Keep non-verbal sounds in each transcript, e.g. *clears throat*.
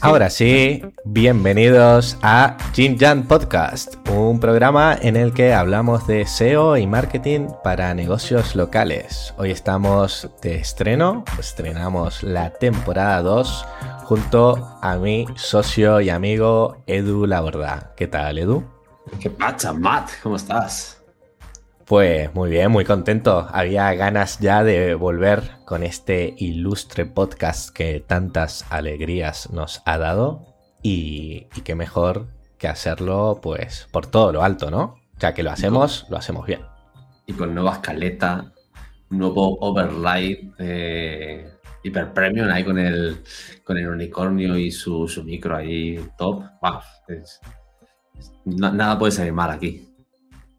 Ahora sí, bienvenidos a Jin Jan Podcast, un programa en el que hablamos de SEO y marketing para negocios locales. Hoy estamos de estreno, estrenamos la temporada 2 junto a mi socio y amigo Edu Laborda. ¿Qué tal, Edu? ¿Qué pasa, Matt? ¿Cómo estás? Pues muy bien, muy contento. Había ganas ya de volver con este ilustre podcast que tantas alegrías nos ha dado y, qué mejor que hacerlo pues por todo lo alto, ¿no? Ya que lo hacemos, lo hacemos bien. Y con nueva escaleta, nuevo overlay eh, hiper premium ahí con el, con el unicornio y su, micro ahí top. nada puede salir mal aquí.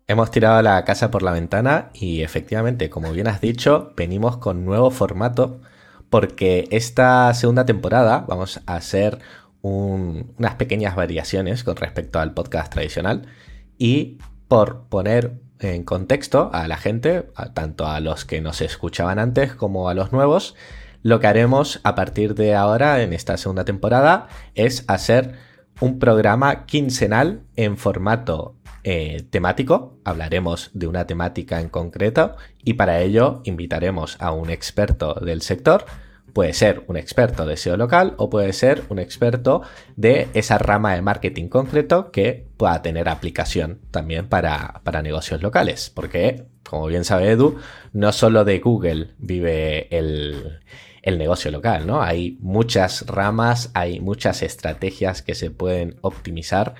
Hemos tirado la casa por la ventana y efectivamente, como bien has dicho, venimos con nuevo formato porque esta segunda temporada vamos a hacer unas pequeñas variaciones con respecto al podcast tradicional y por poner en contexto a la gente, tanto a los que nos escuchaban antes como a los nuevos, lo que haremos a partir de ahora en esta segunda temporada es hacer un programa quincenal en formato eh, temático, hablaremos de una temática en concreto y para ello invitaremos a un experto del sector. Puede ser un experto de SEO local o puede ser un experto de esa rama de marketing concreto que pueda tener aplicación también para, negocios locales. Porque, como bien sabe Edu, no solo de Google vive el, el negocio local, ¿no? Hay muchas ramas, hay muchas estrategias que se pueden optimizar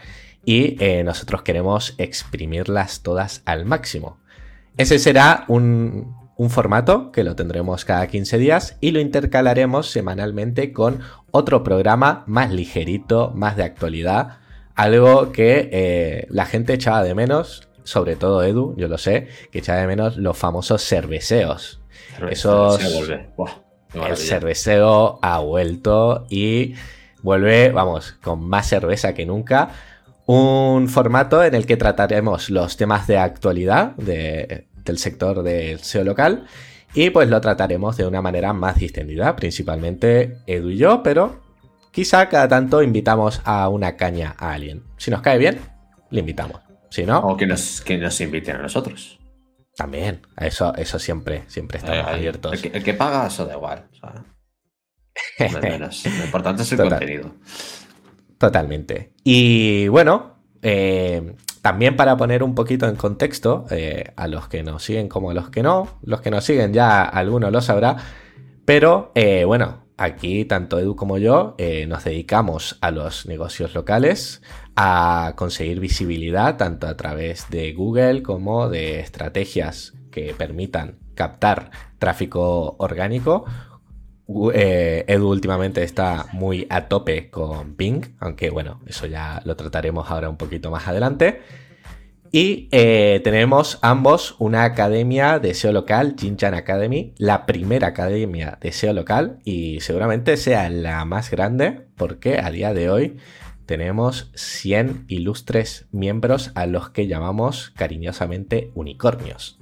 y eh, nosotros queremos exprimirlas todas al máximo. Ese será un, formato que lo tendremos cada 15 días y lo intercalaremos semanalmente con otro programa más ligerito, más de actualidad, algo que eh, la gente echaba de menos, sobre todo Edu, yo lo sé, que echaba de menos los famosos cerveceos. Esos... el cerveceo ha vuelto y vuelve, vamos, con más cerveza que nunca un formato en el que trataremos los temas de actualidad del sector del SEO local y pues lo trataremos de una manera más distendida, principalmente Edu y yo, pero quizá cada tanto invitamos a una caña a alguien. Si nos cae bien, le invitamos. Si no... O que nos, que nos inviten a nosotros. También, eso, eso siempre, siempre estamos eh, abiertos. El que, paga, eso da igual. *laughs* Lo importante es el contenido. Totalmente. Y bueno, eh, también para poner un poquito en contexto eh, a los que nos siguen como a los que no, los que nos siguen ya alguno lo sabrá, pero eh, bueno, aquí tanto Edu como yo nos dedicamos a los negocios locales, a conseguir visibilidad tanto a través de Google como de estrategias que permitan captar tráfico orgánico eh, Edu últimamente está muy a tope con Ping, aunque bueno, eso ya lo trataremos ahora un poquito más adelante. Y eh, tenemos ambos una academia de SEO local, Jinchan Academy, la primera academia de SEO local y seguramente sea la más grande porque a día de hoy tenemos 100 ilustres miembros a los que llamamos cariñosamente unicornios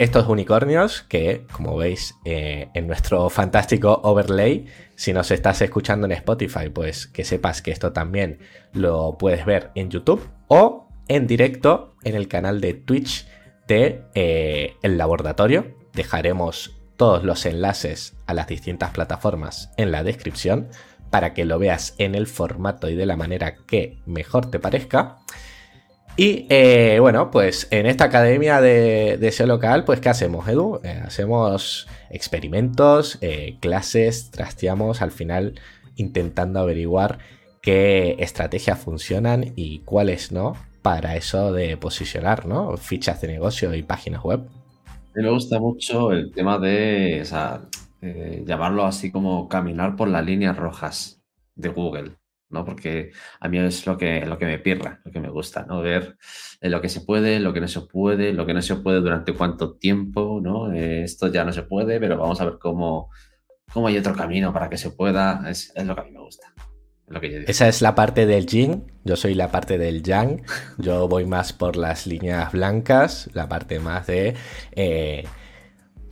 estos unicornios que, como veis eh, en nuestro fantástico overlay, si nos estás escuchando en Spotify, pues que sepas que esto también lo puedes ver en YouTube o en directo en el canal de Twitch de eh, El Laboratorio. Dejaremos todos los enlaces a las distintas plataformas en la descripción para que lo veas en el formato y de la manera que mejor te parezca. Y eh, bueno, pues en esta academia de, de, SEO local, pues ¿qué hacemos, Edu? Eh, hacemos experimentos, eh, clases, trasteamos al final intentando averiguar qué estrategias funcionan y cuáles no para eso de posicionar, ¿no? Fichas de negocio y páginas web. Me gusta mucho el tema de, llamarlo así como caminar por las líneas rojas de Google. ¿No? Porque a mí es lo que, lo que me pirra, lo que me gusta, ¿no? Ver eh, lo que se puede, lo que no se puede, lo que no se puede durante cuánto tiempo, ¿no? Eh, esto ya no se puede, pero vamos a ver cómo, cómo hay otro camino para que se pueda. Es, lo que a mí me gusta. Esa es la parte del yin, yo soy la parte del yang, yo voy más por las líneas blancas, la parte más de... Eh,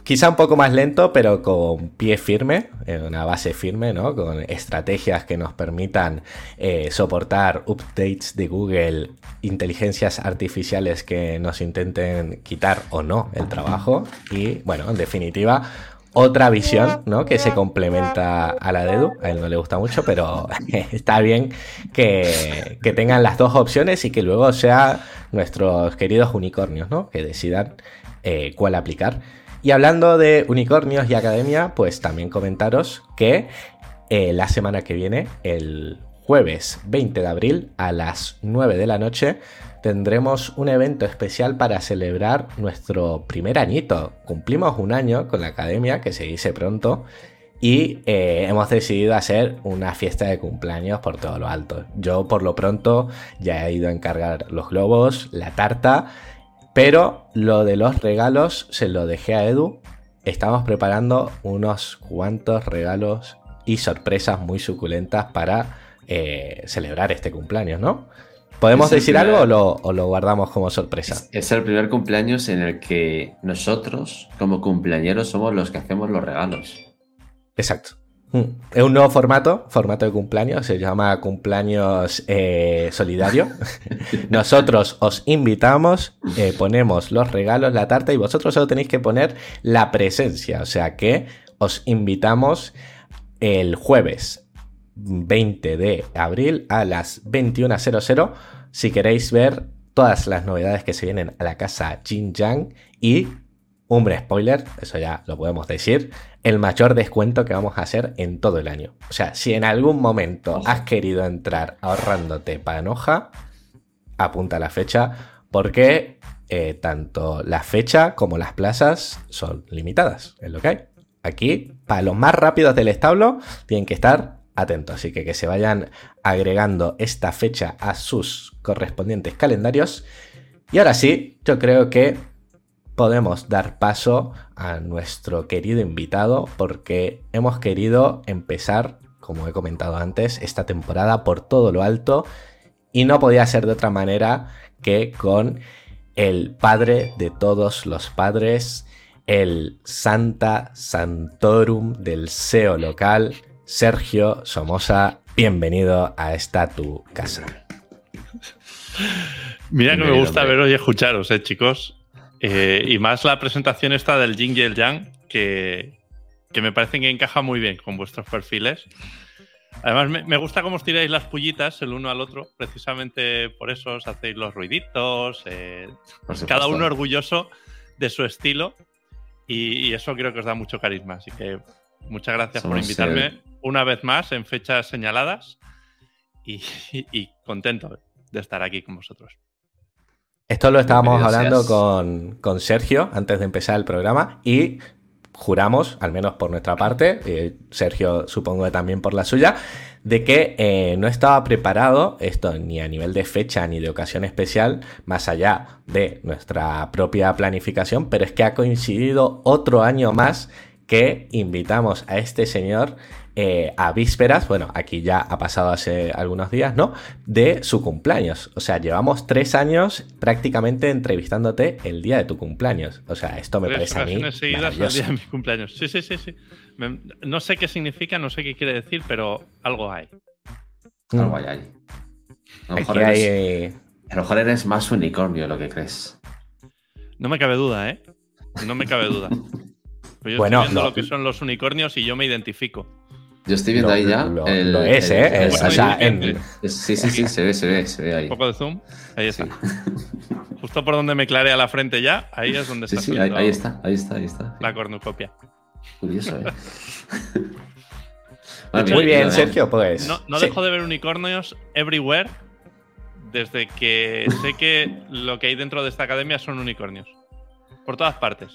quizá un poco más lento, pero con pie firme, en una base firme, ¿no? Con estrategias que nos permitan eh, soportar updates de Google, inteligencias artificiales que nos intenten quitar o no el trabajo. Y bueno, en definitiva, otra visión, ¿no? Que se complementa a la de Edu. A él no le gusta mucho, pero *laughs* está bien que, que tengan las dos opciones y que luego sean nuestros queridos unicornios, ¿no? Que decidan eh, cuál aplicar. Y hablando de unicornios y academia, pues también comentaros que eh, la semana que viene, el jueves 20 de abril a las 9 de la noche, tendremos un evento especial para celebrar nuestro primer añito. Cumplimos un año con la academia, que se dice pronto, y eh, hemos decidido hacer una fiesta de cumpleaños por todo lo alto. Yo por lo pronto ya he ido a encargar los globos, la tarta pero lo de los regalos se lo dejé a Edu. Estamos preparando unos cuantos regalos y sorpresas muy suculentas para eh, celebrar este cumpleaños, ¿no? ¿Podemos decir algo o lo, guardamos como sorpresa? Es, es, el primer cumpleaños en el que nosotros, como cumpleañeros, somos los que hacemos los regalos. Exacto. Es un nuevo formato, formato de cumpleaños, se llama cumpleaños eh, solidario. *laughs* Nosotros os invitamos, eh, ponemos los regalos, la tarta y vosotros solo tenéis que poner la presencia. O sea que os invitamos el jueves 20 de abril a las 21.00 si queréis ver todas las novedades que se vienen a la casa Jin Yang y hombre, spoiler, eso ya lo podemos decir, el mayor descuento que vamos a hacer en todo el año. O sea, si en algún momento has querido entrar ahorrándote panoja, apunta la fecha, porque eh, tanto la fecha como las plazas son limitadas, es lo que hay. Aquí, para los más rápidos del establo, tienen que estar atentos, así que que se vayan agregando esta fecha a sus correspondientes calendarios. Y ahora sí, yo creo que podemos dar paso a nuestro querido invitado porque hemos querido empezar, como he comentado antes, esta temporada por todo lo alto y no podía ser de otra manera que con el padre de todos los padres, el Santa Santorum del SEO local, Sergio Somoza. Bienvenido a esta tu casa. Mira que me gusta veros y escucharos, eh, chicos. Eh, y más la presentación esta del Jing y el Yang, que, me parece que encaja muy bien con vuestros perfiles. Además, me, gusta cómo os tiráis las pullitas el uno al otro, precisamente por eso os hacéis los ruiditos, eh, cada uno orgulloso de su estilo, y, eso creo que os da mucho carisma. Así que muchas gracias por invitarme una vez más en fechas señaladas y contento de estar aquí con vosotros. Esto lo estábamos hablando con, Sergio antes de empezar el programa y juramos, al menos por nuestra parte, eh, Sergio supongo que también por la suya, de que eh, no estaba preparado esto ni a nivel de fecha ni de ocasión especial, más allá de nuestra propia planificación, pero es que ha coincidido otro año más que invitamos a este señor eh, a vísperas, bueno, aquí ya ha pasado hace algunos días, ¿no? De su cumpleaños. O sea, llevamos tres años prácticamente entrevistándote el día de tu cumpleaños. O sea, esto me parece a mí. seguidas el día de mi cumpleaños. Sí, sí, sí, sí. no sé qué significa, no sé qué quiere decir, pero algo hay. Mm. Algo hay ahí. A lo, mejor eres, eh, a lo mejor eres más unicornio de lo que crees. No me cabe duda, ¿eh? No me cabe duda. *laughs* yo bueno, estoy viendo lo que son los unicornios y yo me identifico. Yo estoy viendo ahí ya. Lo, es, ¿eh? o sea, en... Sí, sí, sí, se ve, se ve, se ve ahí. Un poco de zoom. Ahí está. *laughs* Justo por donde me clarea la frente ya, ahí es donde está. Sí, sí, ahí, está, ahí está, ahí está. La cornucopia. Curioso, ¿eh? *laughs* Muy bien, Sergio, pues. No, no dejo de ver unicornios everywhere desde que sé que lo que hay dentro de esta academia son unicornios. Por todas partes.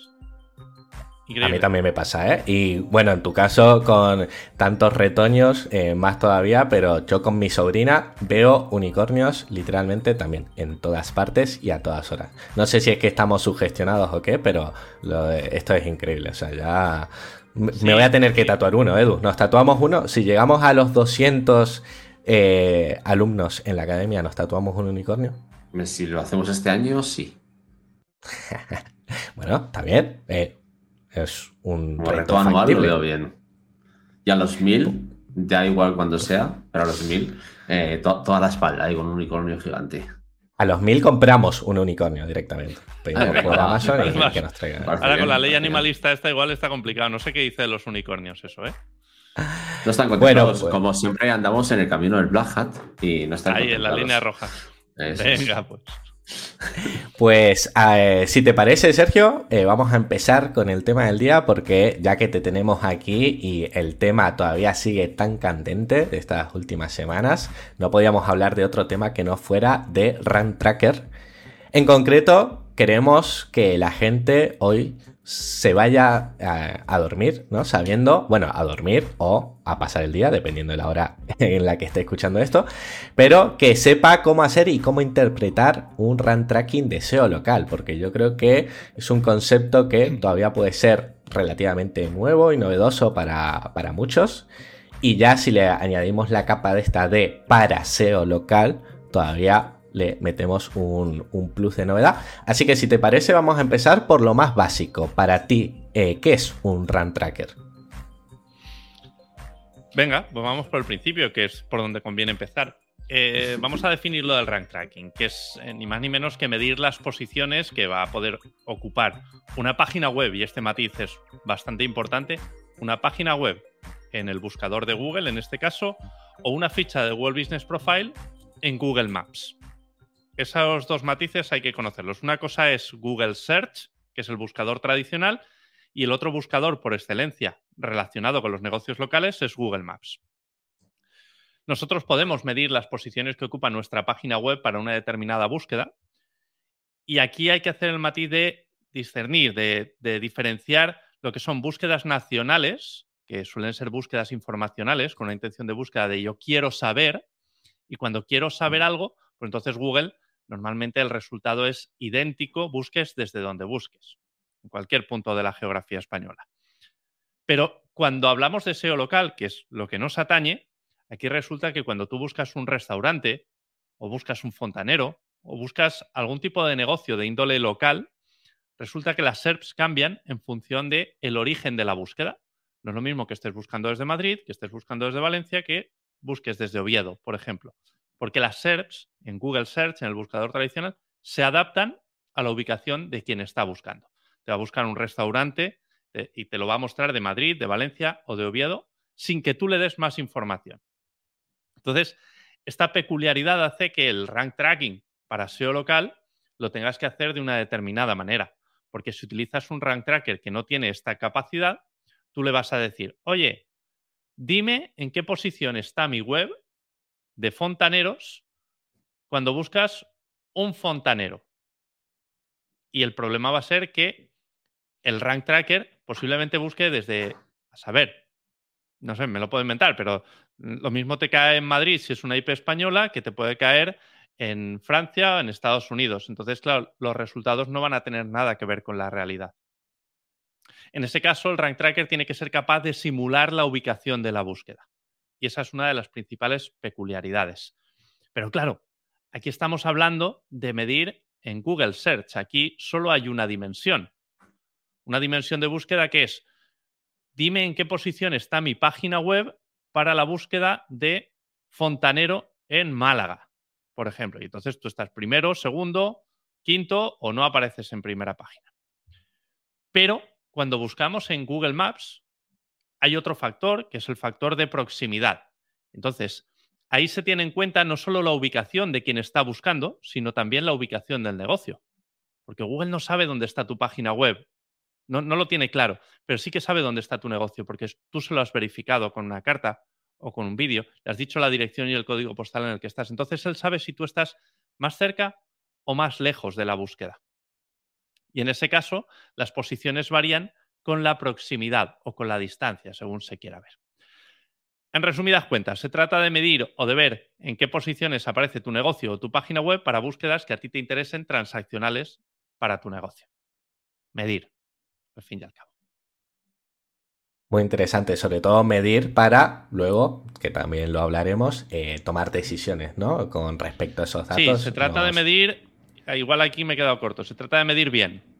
A mí también me pasa, ¿eh? Y bueno, en tu caso, con tantos retoños, eh, más todavía, pero yo con mi sobrina veo unicornios literalmente también, en todas partes y a todas horas. No sé si es que estamos sugestionados o qué, pero esto es increíble. O sea, ya me voy a tener que tatuar uno, Edu. Nos tatuamos uno. Si llegamos a los 200 eh, alumnos en la academia, ¿nos tatuamos un unicornio? Si lo hacemos este año, sí. *laughs* bueno, está bien. Eh, Es un Como reto reto anual lo veo bien. Y a los 1000, da igual cuando sea, pero a los 1000, eh, to- toda la espalda ahí con un unicornio gigante. A los mil compramos un unicornio directamente. Pedimos venga, por va, Amazon y *laughs* vale. que nos traigan. Vale. Ahora con la ley animalista esta igual está complicado. No sé qué dice de los unicornios eso, ¿eh? No están Bueno, contentos. pues- Como siempre andamos en el camino del Black Hat y no están Ahí en la contemplados. línea roja. Eso. Venga, pues. Pues eh, si te parece, Sergio, eh, vamos a empezar con el tema del día porque ya que te tenemos aquí y el tema todavía sigue tan candente de estas últimas semanas, no podíamos hablar de otro tema que no fuera de Run Tracker. En concreto, queremos que la gente hoy se vaya a, a dormir, ¿no? Sabiendo, bueno, a dormir o a pasar el día, dependiendo de la hora *laughs* en la que esté escuchando esto, pero que sepa cómo hacer y cómo interpretar un run tracking de SEO local, porque yo creo que es un concepto que todavía puede ser relativamente nuevo y novedoso para, para muchos. Y ya si le añadimos la capa de esta de para SEO local, todavía le metemos un, plus de novedad. Así que si te parece, vamos a empezar por lo más básico. Para ti, eh, ¿qué es un run tracker? Venga, pues vamos por el principio, que es por donde conviene empezar. Eh, vamos a definir lo del rank tracking, que es eh, ni más ni menos que medir las posiciones que va a poder ocupar una página web, y este matiz es bastante importante, una página web en el buscador de Google, en este caso, o una ficha de Google Business Profile en Google Maps. Esos dos matices hay que conocerlos. Una cosa es Google Search, que es el buscador tradicional, y el otro buscador por excelencia relacionado con los negocios locales es Google Maps. Nosotros podemos medir las posiciones que ocupa nuestra página web para una determinada búsqueda y aquí hay que hacer el matiz de discernir, de, diferenciar lo que son búsquedas nacionales, que suelen ser búsquedas informacionales con una intención de búsqueda de yo quiero saber y cuando quiero saber algo, pues entonces Google normalmente el resultado es idéntico, busques desde donde busques en cualquier punto de la geografía española. Pero cuando hablamos de SEO local, que es lo que nos atañe, aquí resulta que cuando tú buscas un restaurante o buscas un fontanero o buscas algún tipo de negocio de índole local, resulta que las SERPs cambian en función del el origen de la búsqueda. No es lo mismo que estés buscando desde Madrid, que estés buscando desde Valencia, que busques desde Oviedo, por ejemplo. Porque las SERPs en Google Search, en el buscador tradicional, se adaptan a la ubicación de quien está buscando te va a buscar un restaurante eh, y te lo va a mostrar de Madrid, de Valencia o de Oviedo sin que tú le des más información. Entonces, esta peculiaridad hace que el rank tracking para SEO local lo tengas que hacer de una determinada manera. Porque si utilizas un rank tracker que no tiene esta capacidad, tú le vas a decir, oye, dime en qué posición está mi web de fontaneros cuando buscas un fontanero. Y el problema va a ser que el rank tracker posiblemente busque desde, a saber, no sé, me lo puedo inventar, pero lo mismo te cae en Madrid si es una IP española que te puede caer en Francia o en Estados Unidos. Entonces, claro, los resultados no van a tener nada que ver con la realidad. En ese caso, el rank tracker tiene que ser capaz de simular la ubicación de la búsqueda. Y esa es una de las principales peculiaridades. Pero claro, aquí estamos hablando de medir en Google Search. Aquí solo hay una dimensión. Una dimensión de búsqueda que es, dime en qué posición está mi página web para la búsqueda de fontanero en Málaga, por ejemplo. Y entonces tú estás primero, segundo, quinto o no apareces en primera página. Pero cuando buscamos en Google Maps, hay otro factor que es el factor de proximidad. Entonces, ahí se tiene en cuenta no solo la ubicación de quien está buscando, sino también la ubicación del negocio. Porque Google no sabe dónde está tu página web. No, no, lo tiene claro, pero sí que sabe dónde está tu negocio, porque tú se lo has verificado con una carta o con un vídeo, le has dicho la dirección y el código postal en el que estás. Entonces él sabe si tú estás más cerca o más lejos de la búsqueda. Y en ese caso, las posiciones varían con la proximidad o con la distancia, según se quiera ver. En resumidas cuentas, se trata de medir o de ver en qué posiciones aparece tu negocio o tu página web para búsquedas que a ti te interesen transaccionales para tu negocio. Medir, al fin y al cabo. Muy interesante, sobre todo medir para luego, que también lo hablaremos, eh, tomar decisiones, ¿no? Con respecto a esos datos. Sí, se trata nos... de medir, igual aquí me he quedado corto, se trata de medir bien.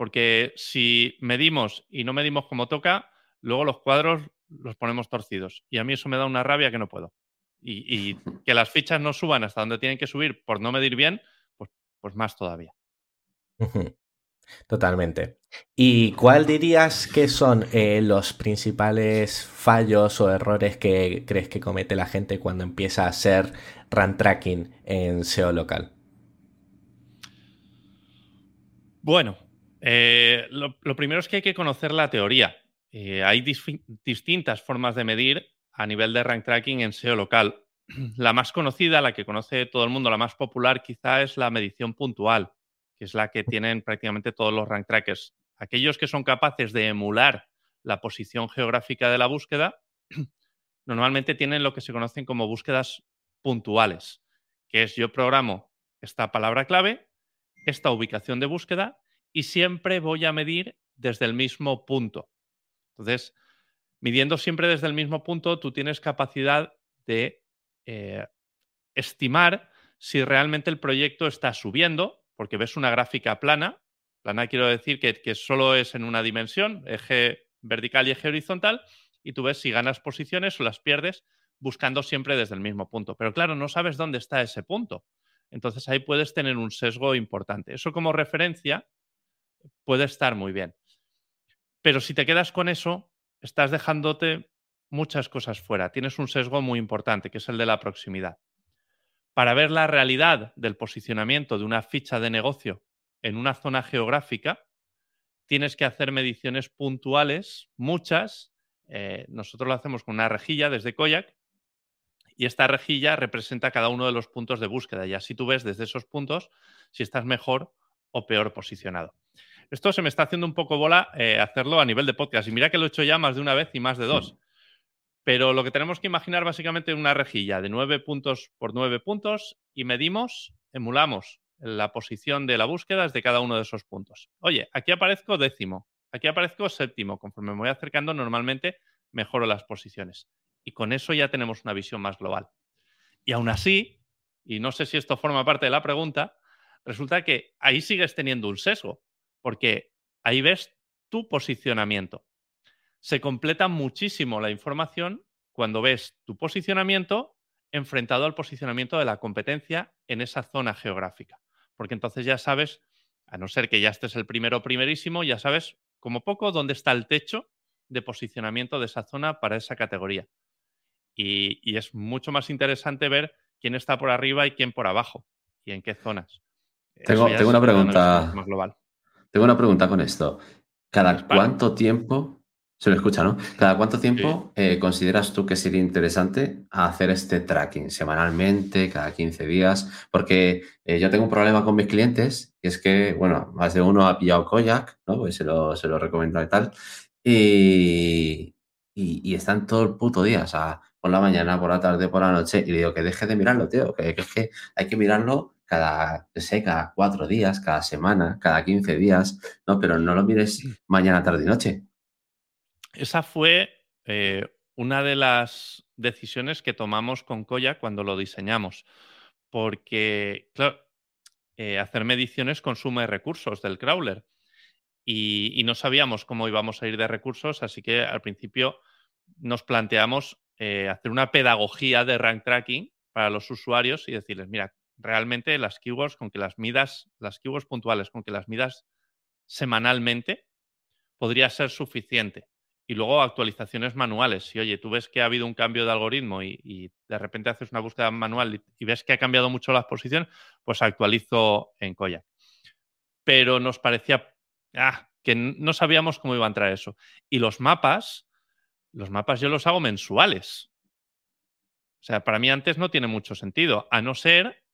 Porque si medimos y no medimos como toca, luego los cuadros los ponemos torcidos. Y a mí eso me da una rabia que no puedo. Y, *laughs* que las fichas no suban hasta donde tienen que subir por no medir bien, pues, pues más todavía. Totalmente. ¿Y cuál dirías que son eh, los principales fallos o errores que crees que comete la gente cuando empieza a hacer run tracking en SEO local? Bueno, eh, lo, primero es que hay que conocer la teoría. Eh, hay distintas formas de medir a nivel de rank tracking en SEO local. *clears throat* La más conocida, la que conoce todo el mundo, la más popular quizá es la medición puntual que es la que tienen prácticamente todos los rank trackers. Aquellos que son capaces de emular la posición geográfica de la búsqueda, *clears throat* normalmente tienen lo que se conocen como búsquedas puntuales, que es yo programo esta palabra clave, esta ubicación de búsqueda y siempre voy a medir desde el mismo punto. Entonces, midiendo siempre desde el mismo punto, tú tienes capacidad de eh, estimar si realmente el proyecto está subiendo porque ves una gráfica plana. Plana quiero decir que, solo es en una dimensión, eje vertical y eje horizontal, y tú ves si ganas posiciones o las pierdes buscando siempre desde el mismo punto. Pero claro, no sabes dónde está ese punto. Entonces ahí puedes tener un sesgo importante. Eso como referencia puede estar muy bien. Pero si te quedas con eso, estás dejándote muchas cosas fuera. Tienes un sesgo muy importante, que es el de la proximidad. Para ver la realidad del posicionamiento de una ficha de negocio en una zona geográfica, tienes que hacer mediciones puntuales, muchas. Eh, nosotros lo hacemos con una rejilla desde Koyak y esta rejilla representa cada uno de los puntos de búsqueda y así tú ves desde esos puntos si estás mejor o peor posicionado. Esto se me está haciendo un poco bola eh, hacerlo a nivel de podcast y mira que lo he hecho ya más de una vez y más de dos. Pero lo que tenemos que imaginar básicamente es una rejilla de 9 puntos por 9 puntos y medimos, emulamos la posición de la búsqueda de cada uno de esos puntos. Oye, aquí aparezco décimo, aquí aparezco séptimo. Conforme me voy acercando, normalmente mejoro las posiciones. Y con eso ya tenemos una visión más global. Y aún así, y no sé si esto forma parte de la pregunta, resulta que ahí sigues teniendo un sesgo, porque ahí ves tu posicionamiento se completa muchísimo la información cuando ves tu posicionamiento enfrentado al posicionamiento de la competencia en esa zona geográfica. Porque entonces ya sabes, a no ser que ya estés el primero primerísimo, ya sabes como poco dónde está el techo de posicionamiento de esa zona para esa categoría. Y, es mucho más interesante ver quién está por arriba y quién por abajo y en qué zonas. Tengo, tengo una pregunta. Más global. Tengo una pregunta con esto. ¿Cada cuánto tiempo se lo escucha, ¿no? ¿Cada cuánto tiempo eh, consideras tú que sería interesante hacer este tracking? ¿Semanalmente? ¿Cada 15 días? Porque eh, yo tengo un problema con mis clientes y es que, bueno, más de uno ha pillado Koyak, ¿no? Pues se lo, se lo recomiendo y tal. Y, y, están todo el puto día, o sea, por la mañana, por la tarde, por la noche. Y le digo que deje de mirarlo, tío, que, es que hay que mirarlo cada, sé, cada cuatro días, cada semana, cada 15 días, ¿no? Pero no lo mires mañana, tarde y noche esa fue eh, una de las decisiones que tomamos con Koya cuando lo diseñamos, porque, claro, eh, hacer mediciones consume recursos del crawler y, no sabíamos cómo íbamos a ir de recursos, así que al principio nos planteamos eh, hacer una pedagogía de rank tracking para los usuarios y decirles, mira, realmente las keywords, con que las midas, las keywords puntuales, con que las midas semanalmente, podría ser suficiente y luego actualizaciones manuales. Si, oye, tú ves que ha habido un cambio de algoritmo y, de repente haces una búsqueda manual y, ves que ha cambiado mucho la posición, pues actualizo en Koyak. Pero nos parecía ah, que no sabíamos cómo iba a entrar eso. Y los mapas, los mapas yo los hago mensuales. O sea, para mí antes no tiene mucho sentido, a no ser,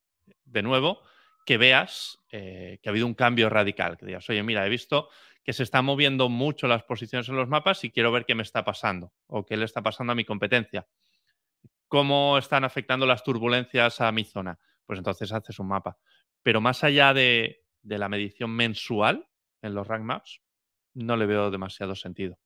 de nuevo, que veas eh, que ha habido un cambio radical. Que digas, oye, mira, he visto que se están moviendo mucho las posiciones en los mapas y quiero ver qué me está pasando o qué le está pasando a mi competencia. ¿Cómo están afectando las turbulencias a mi zona? Pues entonces haces un mapa. Pero más allá de, la medición mensual en los rank maps, no le veo demasiado sentido.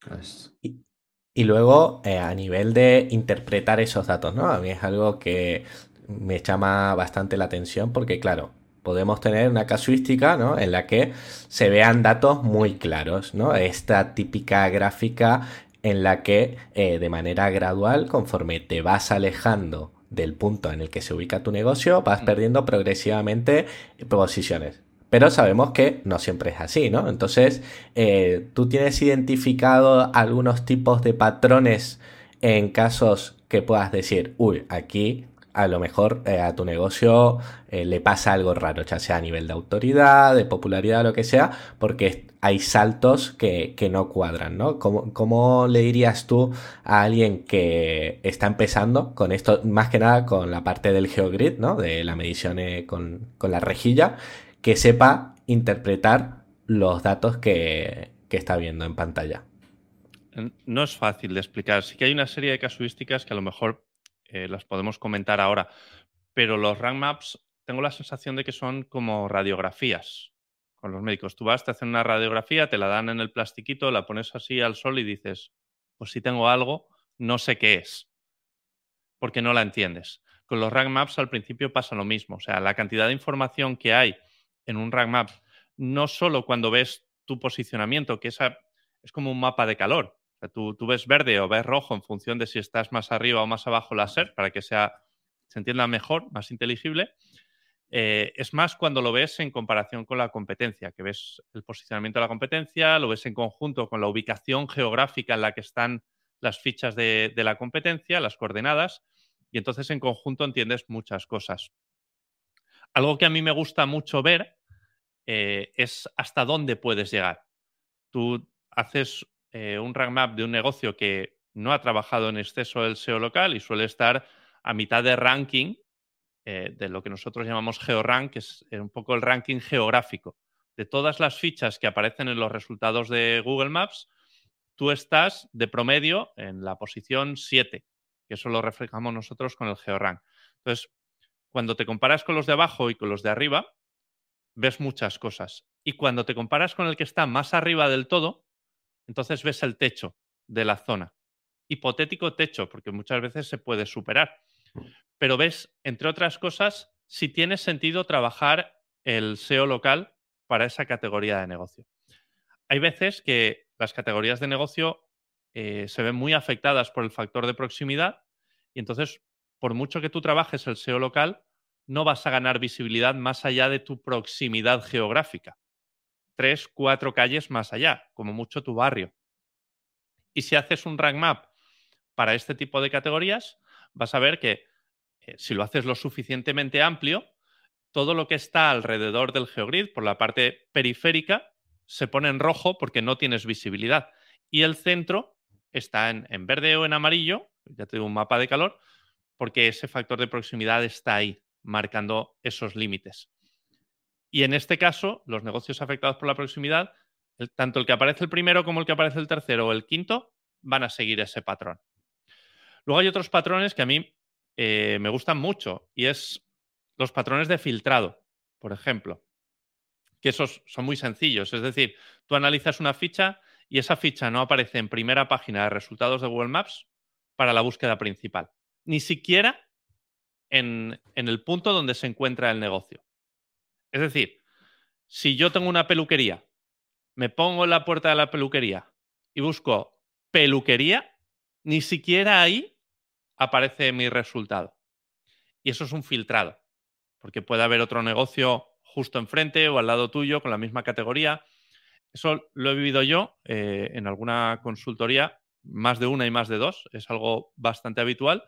Pues y, luego, eh, a nivel de interpretar esos datos, ¿no? A mí es algo que me llama bastante la atención porque, claro, podemos tener una casuística ¿no? en la que se vean datos muy claros, ¿no? Esta típica gráfica en la que eh, de manera gradual, conforme te vas alejando del punto en el que se ubica tu negocio, vas mm. perdiendo progresivamente posiciones. Pero sabemos que no siempre es así, ¿no? Entonces, eh, ¿tú tienes identificado algunos tipos de patrones en casos que puedas decir, uy, aquí a lo mejor eh, a tu negocio eh, le pasa algo raro, ya sea a nivel de autoridad, de popularidad, lo que sea, porque hay saltos que, no cuadran, ¿no? ¿Cómo, le dirías tú a alguien que está empezando con esto, más que nada con la parte del geogrid, ¿no? De la medición eh, con, la rejilla, que sepa interpretar los datos que, que está viendo en pantalla? No es fácil de explicar. Sí que hay una serie de casuísticas que a lo mejor eh, las podemos comentar ahora. Pero los rank maps, tengo la sensación de que son como radiografías con los médicos. Tú vas, te hacen una radiografía, te la dan en el plastiquito, la pones así al sol y dices, pues si tengo algo, no sé qué es, porque no la entiendes. Con los rank maps al principio pasa lo mismo. O sea, la cantidad de información que hay en un rank map, no solo cuando ves tu posicionamiento, que esa es como un mapa de calor tú, ves verde o ves rojo en función de si estás más arriba o más abajo láser para que sea, se entienda mejor, más inteligible. Eh, es más cuando lo ves en comparación con la competencia, que ves el posicionamiento de la competencia, lo ves en conjunto con la ubicación geográfica en la que están las fichas de, la competencia, las coordenadas, y entonces en conjunto entiendes muchas cosas. Algo que a mí me gusta mucho ver eh, es hasta dónde puedes llegar. Tú haces eh, un rank map de un negocio que no ha trabajado en exceso el SEO local y suele estar a mitad de ranking eh, de lo que nosotros llamamos GeoRank, que es eh, un poco el ranking geográfico. De todas las fichas que aparecen en los resultados de Google Maps, tú estás de promedio en la posición 7, que eso lo reflejamos nosotros con el GeoRank. Entonces, cuando te comparas con los de abajo y con los de arriba, ves muchas cosas. Y cuando te comparas con el que está más arriba del todo, entonces ves el techo de la zona. Hipotético techo, porque muchas veces se puede superar. Pero ves, entre otras cosas, si tiene sentido trabajar el SEO local para esa categoría de negocio. Hay veces que las categorías de negocio eh, se ven muy afectadas por el factor de proximidad y entonces, por mucho que tú trabajes el SEO local, no vas a ganar visibilidad más allá de tu proximidad geográfica tres, cuatro calles más allá, como mucho tu barrio. Y si haces un rank map para este tipo de categorías, vas a ver que eh, si lo haces lo suficientemente amplio, todo lo que está alrededor del geogrid, por la parte periférica, se pone en rojo porque no tienes visibilidad. Y el centro está en, en verde o en amarillo, ya tengo un mapa de calor, porque ese factor de proximidad está ahí, marcando esos límites. Y en este caso, los negocios afectados por la proximidad, tanto el que aparece el primero como el que aparece el tercero o el quinto, van a seguir ese patrón. Luego hay otros patrones que a mí eh, me gustan mucho y es los patrones de filtrado, por ejemplo, que esos son muy sencillos. Es decir, tú analizas una ficha y esa ficha no aparece en primera página de resultados de Google Maps para la búsqueda principal, ni siquiera en el punto donde se encuentra el negocio. Es decir, si yo tengo una peluquería, me pongo en la puerta de la peluquería y busco peluquería, ni siquiera ahí aparece mi resultado. Y eso es un filtrado, porque puede haber otro negocio justo enfrente o al lado tuyo con la misma categoría. Eso lo he vivido yo eh, en alguna consultoría, más de una y más de dos, es algo bastante habitual,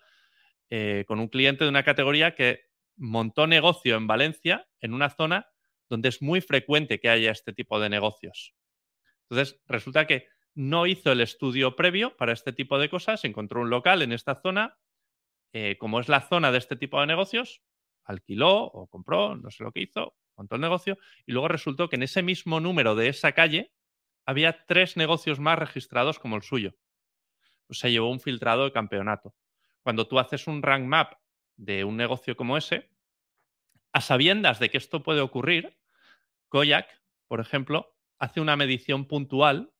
eh, con un cliente de una categoría que montó negocio en Valencia, en una zona donde es muy frecuente que haya este tipo de negocios. Entonces, resulta que no hizo el estudio previo para este tipo de cosas, encontró un local en esta zona, eh, como es la zona de este tipo de negocios, alquiló o compró, no sé lo que hizo, montó el negocio, y luego resultó que en ese mismo número de esa calle había tres negocios más registrados como el suyo. Pues se llevó un filtrado de campeonato. Cuando tú haces un rank map de un negocio como ese, a sabiendas de que esto puede ocurrir, Koyak, por ejemplo, hace una medición puntual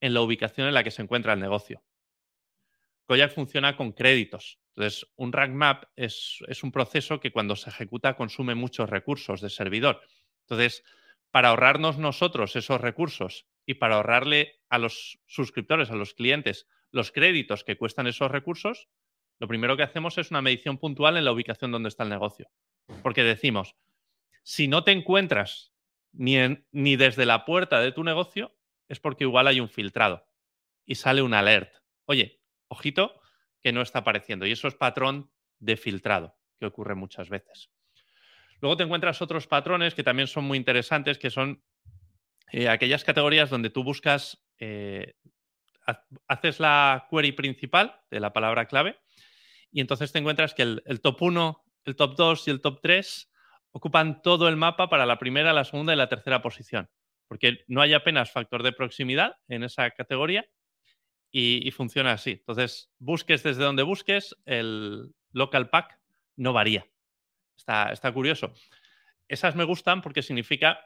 en la ubicación en la que se encuentra el negocio. Koyak funciona con créditos. Entonces, un rank map es, es, un proceso que cuando se ejecuta consume muchos recursos de servidor. Entonces, para ahorrarnos nosotros esos recursos y para ahorrarle a los suscriptores, a los clientes, los créditos que cuestan esos recursos, lo primero que hacemos es una medición puntual en la ubicación donde está el negocio. Porque decimos, si no te encuentras ni, ni desde la puerta de tu negocio, es porque igual hay un filtrado y sale un alert. Oye, ojito, que no está apareciendo. Y eso es patrón de filtrado, que ocurre muchas veces. Luego te encuentras otros patrones que también son muy interesantes, que son eh, aquellas categorías donde tú buscas, eh, haces la query principal de la palabra clave y entonces te encuentras que el, top 1, el top 2 y el top 3 ocupan todo el mapa para la primera, la segunda y la tercera posición, porque no hay apenas factor de proximidad en esa categoría y, funciona así. Entonces, busques desde donde busques, el local pack no varía. Está, está curioso. Esas me gustan porque significa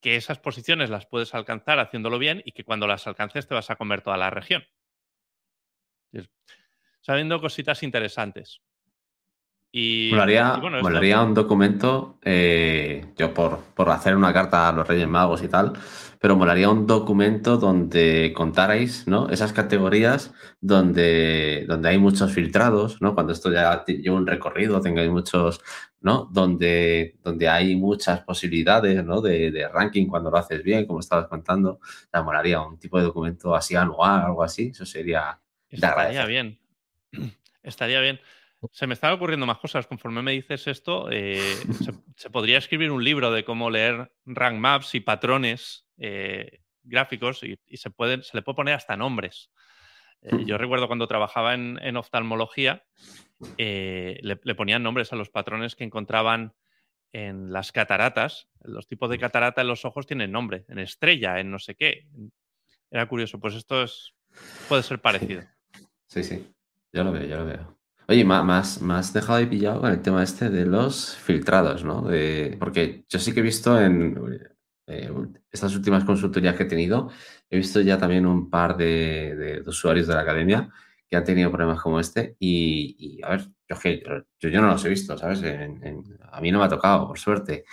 que esas posiciones las puedes alcanzar haciéndolo bien y que cuando las alcances te vas a comer toda la región. Sabiendo cositas interesantes. Y, molaría, un documento, eh, yo por, por, hacer una carta a los Reyes Magos y tal, pero molaría un documento donde contarais ¿no? esas categorías donde, donde hay muchos filtrados, ¿no? cuando esto ya lleva un recorrido, tengáis muchos, ¿no? donde, donde hay muchas posibilidades ¿no? de, de ranking cuando lo haces bien, como estabas contando. O sea, molaría un tipo de documento así anual, algo así, eso sería... Estaría bien. *clears throat* Estaría bien. Se me están ocurriendo más cosas. Conforme me dices esto, eh, *laughs* se, podría escribir un libro de cómo leer rank maps y patrones eh, gráficos y, se, pueden, se le puede poner hasta nombres. Eh, yo *laughs* recuerdo cuando trabajaba en, oftalmología, le, ponían nombres a los patrones que encontraban en las cataratas. Los tipos de catarata en los ojos tienen nombre, en estrella, en no sé qué. Era curioso. Pues esto es, puede ser parecido. Sí, sí. Ya lo veo, ya lo veo. Oye, más, más dejado de pillado con el tema este de los filtrados, ¿no? porque yo sí que he visto en eh, estas últimas consultorías que he tenido, he visto ya también un par de, usuarios de la academia que han tenido problemas como este y, a ver, yo, yo, no los he visto, ¿sabes? a mí no me ha tocado, por suerte.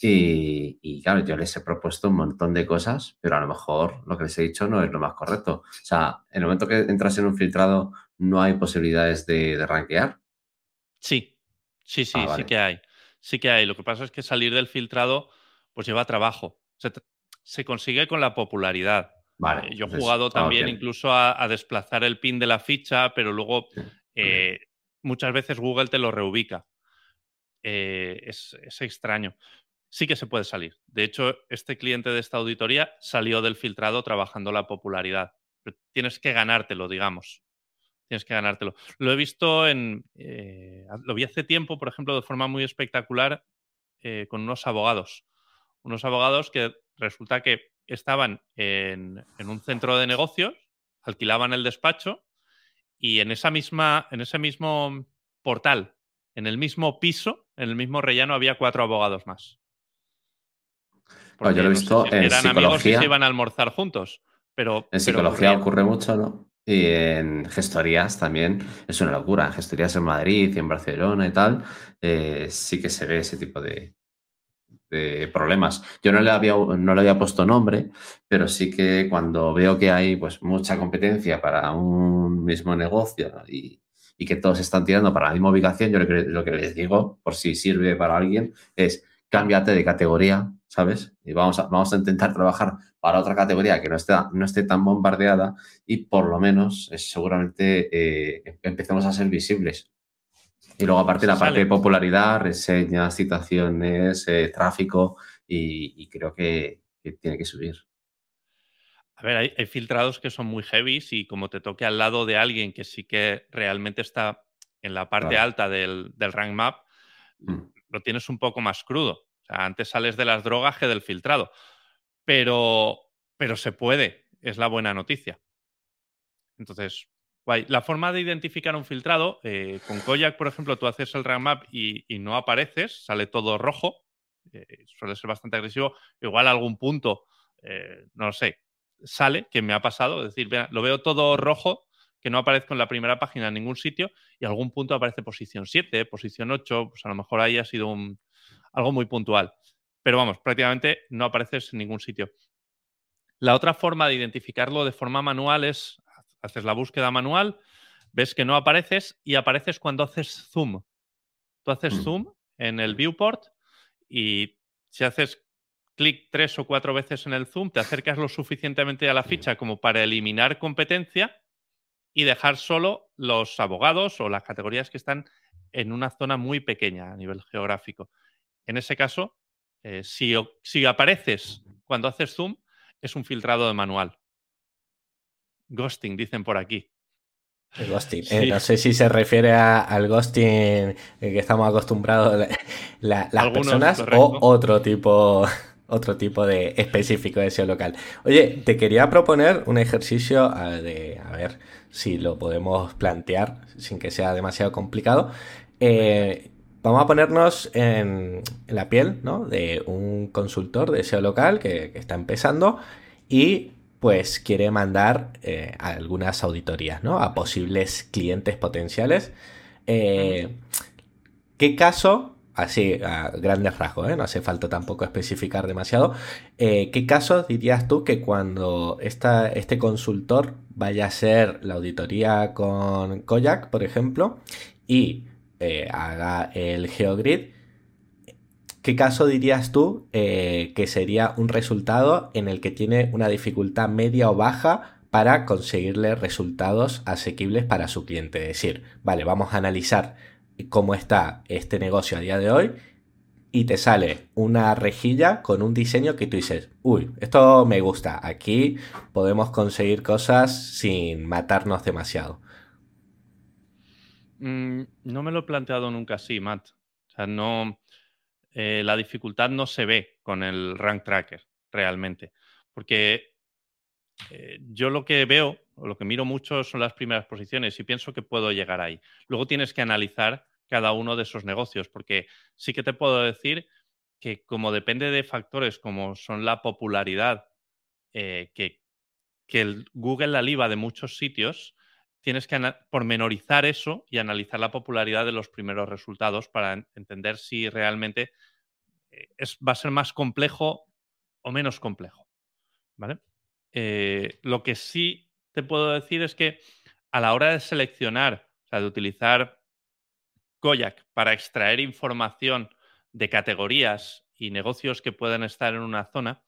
Y, y, claro, yo les he propuesto un montón de cosas, pero a lo mejor lo que les he dicho no es lo más correcto. O sea, en el momento que entras en un filtrado no hay posibilidades de, de rankear? Sí, sí, sí, ah, sí que hay. Sí que hay. Lo que pasa es que salir del filtrado pues lleva trabajo. Se, consigue con la popularidad. Vale, eh, yo he jugado también incluso a, desplazar el pin de la ficha, pero luego eh, muchas veces Google te lo reubica. Eh, es, es, extraño. Sí que se puede salir. De hecho, este cliente de esta auditoría salió del filtrado trabajando la popularidad. Pero tienes que ganártelo, digamos. Tienes que ganártelo. Lo he visto en. Eh, lo vi hace tiempo, por ejemplo, de forma muy espectacular eh, con unos abogados. Unos abogados que resulta que estaban en, un centro de negocios, alquilaban el despacho y en esa misma, en ese mismo portal, en el mismo piso, en el mismo rellano, había cuatro abogados más. yo lo he visto en eran amigos y se iban a almorzar juntos. Pero, en psicología ocurre mucho, ¿no? Y en gestorías también es una locura. En gestorías en Madrid y en Barcelona y tal, eh, sí que se ve ese tipo de, problemas. Yo no le, había, no le había puesto nombre, pero sí que cuando veo que hay pues mucha competencia para un mismo negocio y, que todos están tirando para la misma ubicación, yo lo que, lo que les digo, por si sirve para alguien, es cámbiate de categoría, ¿sabes? Y vamos a, vamos a intentar trabajar para otra categoría que no esté, no esté tan bombardeada y por lo menos eh, seguramente eh, empecemos a ser visibles. Y luego aparte la parte de popularidad, reseñas, citaciones, eh, tráfico y, creo que, tiene que subir. A ver, hay, filtrados que son muy heavy y como te toque al lado de alguien que sí que realmente está en la parte alta del, del rank map, mm lo tienes un poco más crudo. O sea, antes sales de las drogas que del filtrado. Pero, pero se puede, es la buena noticia. Entonces, guay. La forma de identificar un filtrado, eh, con Koyak, por ejemplo, tú haces el RAM map y, no apareces, sale todo rojo, eh, suele ser bastante agresivo. Igual algún punto, eh, no lo sé, sale, que me ha pasado, es decir, lo veo todo rojo, que no aparezco en la primera página en ningún sitio y algún punto aparece posición 7, posición 8, pues a lo mejor ahí ha sido un, algo muy puntual. Pero vamos, prácticamente no apareces en ningún sitio. La otra forma de identificarlo de forma manual es, haces la búsqueda manual, ves que no apareces y apareces cuando haces zoom. Tú haces mm. zoom en el viewport y si haces clic tres o cuatro veces en el zoom, te acercas lo suficientemente a la ficha como para eliminar competencia y dejar solo los abogados o las categorías que están en una zona muy pequeña a nivel geográfico. En ese caso, eh, si, si apareces cuando haces zoom, es un filtrado de manual. Ghosting, dicen por aquí. El ghosting. *laughs* Eh, no sé si se refiere al ghosting que estamos acostumbrados las personas o otro tipo, otro tipo de específico de SEO local. Oye, te quería proponer un ejercicio de, a ver si lo podemos plantear sin que sea demasiado complicado. Eh, vamos a ponernos en, la piel de un consultor de SEO local que, que está empezando y pues quiere mandar eh, algunas auditorías, ¿no? A posibles clientes potenciales. Eh, ¿Qué caso, así a grandes rasgos, ¿eh? no hace falta tampoco especificar demasiado, ¿qué caso dirías tú que cuando este consultor vaya a hacer la auditoría con Koyak, por ejemplo, y haga el GeoGrid, ¿Qué caso dirías tú eh, que sería un resultado en el que tiene una dificultad media o baja para conseguirle resultados asequibles para su cliente? Es decir, vale, vamos a analizar cómo está este negocio a día de hoy y te sale una rejilla con un diseño que tú dices, uy, esto me gusta, aquí podemos conseguir cosas sin matarnos demasiado. Mm, no me lo he planteado nunca así, Matt. O sea, no, eh, la dificultad no se ve con el rank tracker realmente. Porque eh, yo lo que veo, o lo que miro mucho son las primeras posiciones y pienso que puedo llegar ahí. Luego tienes que analizar cada uno de esos negocios, porque sí que te puedo decir que como depende de factores como son la popularidad, eh, que, Google la liba de muchos sitios, tienes que pormenorizar eso y analizar la popularidad de los primeros resultados para entender si realmente eh, va a ser más complejo o menos complejo. ¿vale? Eh, lo que sí te puedo decir es que a la hora de seleccionar, o sea, de utilizar Koyak para extraer información de categorías y negocios que pueden estar en una zona,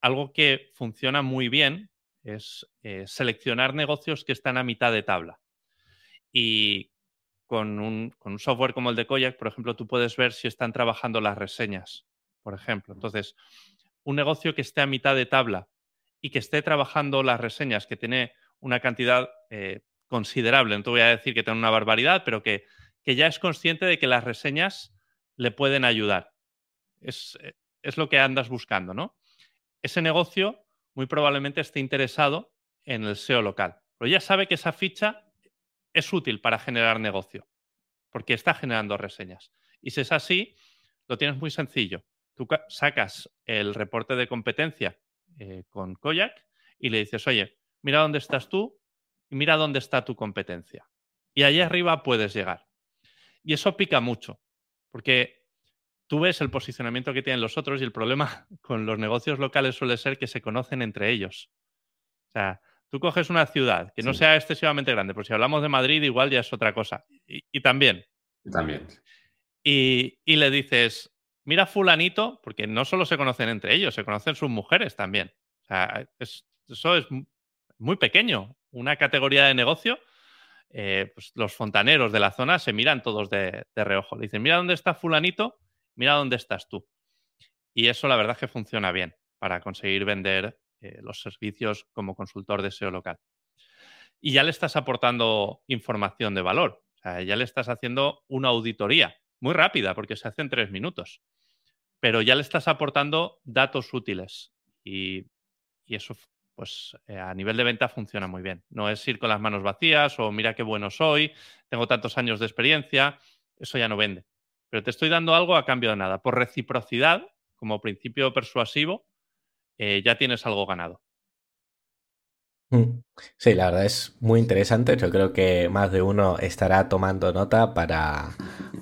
algo que funciona muy bien es eh, seleccionar negocios que están a mitad de tabla. Y con un, software como el de Koyak, por ejemplo, tú puedes ver si están trabajando las reseñas, por ejemplo. Entonces, un negocio que esté a mitad de tabla y que esté trabajando las reseñas, que tiene una cantidad eh, considerable, no te voy a decir que tenga una barbaridad, pero que, que, ya es consciente de que las reseñas le pueden ayudar. Es, eh, es lo que andas buscando, ¿no? Ese negocio muy probablemente esté interesado en el SEO local. Pero ya sabe que esa ficha es útil para generar negocio, porque está generando reseñas. Y si es así, lo tienes muy sencillo. Tú sacas el reporte de competencia eh, con Koyak y le dices, oye, mira dónde estás tú y mira dónde está tu competencia. Y allí arriba puedes llegar. Y eso pica mucho, porque tú ves el posicionamiento que tienen los otros y el problema *laughs* con los negocios locales suele ser que se conocen entre ellos. O sea, tú coges una ciudad que no sea excesivamente grande, por si hablamos de Madrid igual ya es otra cosa. Y, también. también. Y, le dices, mira fulanito, porque no solo se conocen entre ellos, se conocen sus mujeres también. O sea, eso es muy pequeño. Una categoría de negocio, eh, pues los fontaneros de la zona se miran todos de, de reojo. Le dicen, mira dónde está fulanito mira dónde estás tú. Y eso la verdad es que funciona bien para conseguir vender eh, los servicios como consultor de SEO local. Y ya le estás aportando información de valor. Ya le estás haciendo una auditoría muy rápida porque se hace en tres minutos. Pero ya le estás aportando datos útiles. Y, eso, pues eh, a nivel de venta funciona muy bien. No es ir con las manos vacías o mira qué bueno soy, tengo tantos años de experiencia. Eso ya no vende pero te estoy dando algo a cambio de nada. Por reciprocidad, como principio persuasivo, eh, ya tienes algo ganado. Mm. Sí, la verdad es muy interesante. Yo creo que más de uno estará tomando nota para,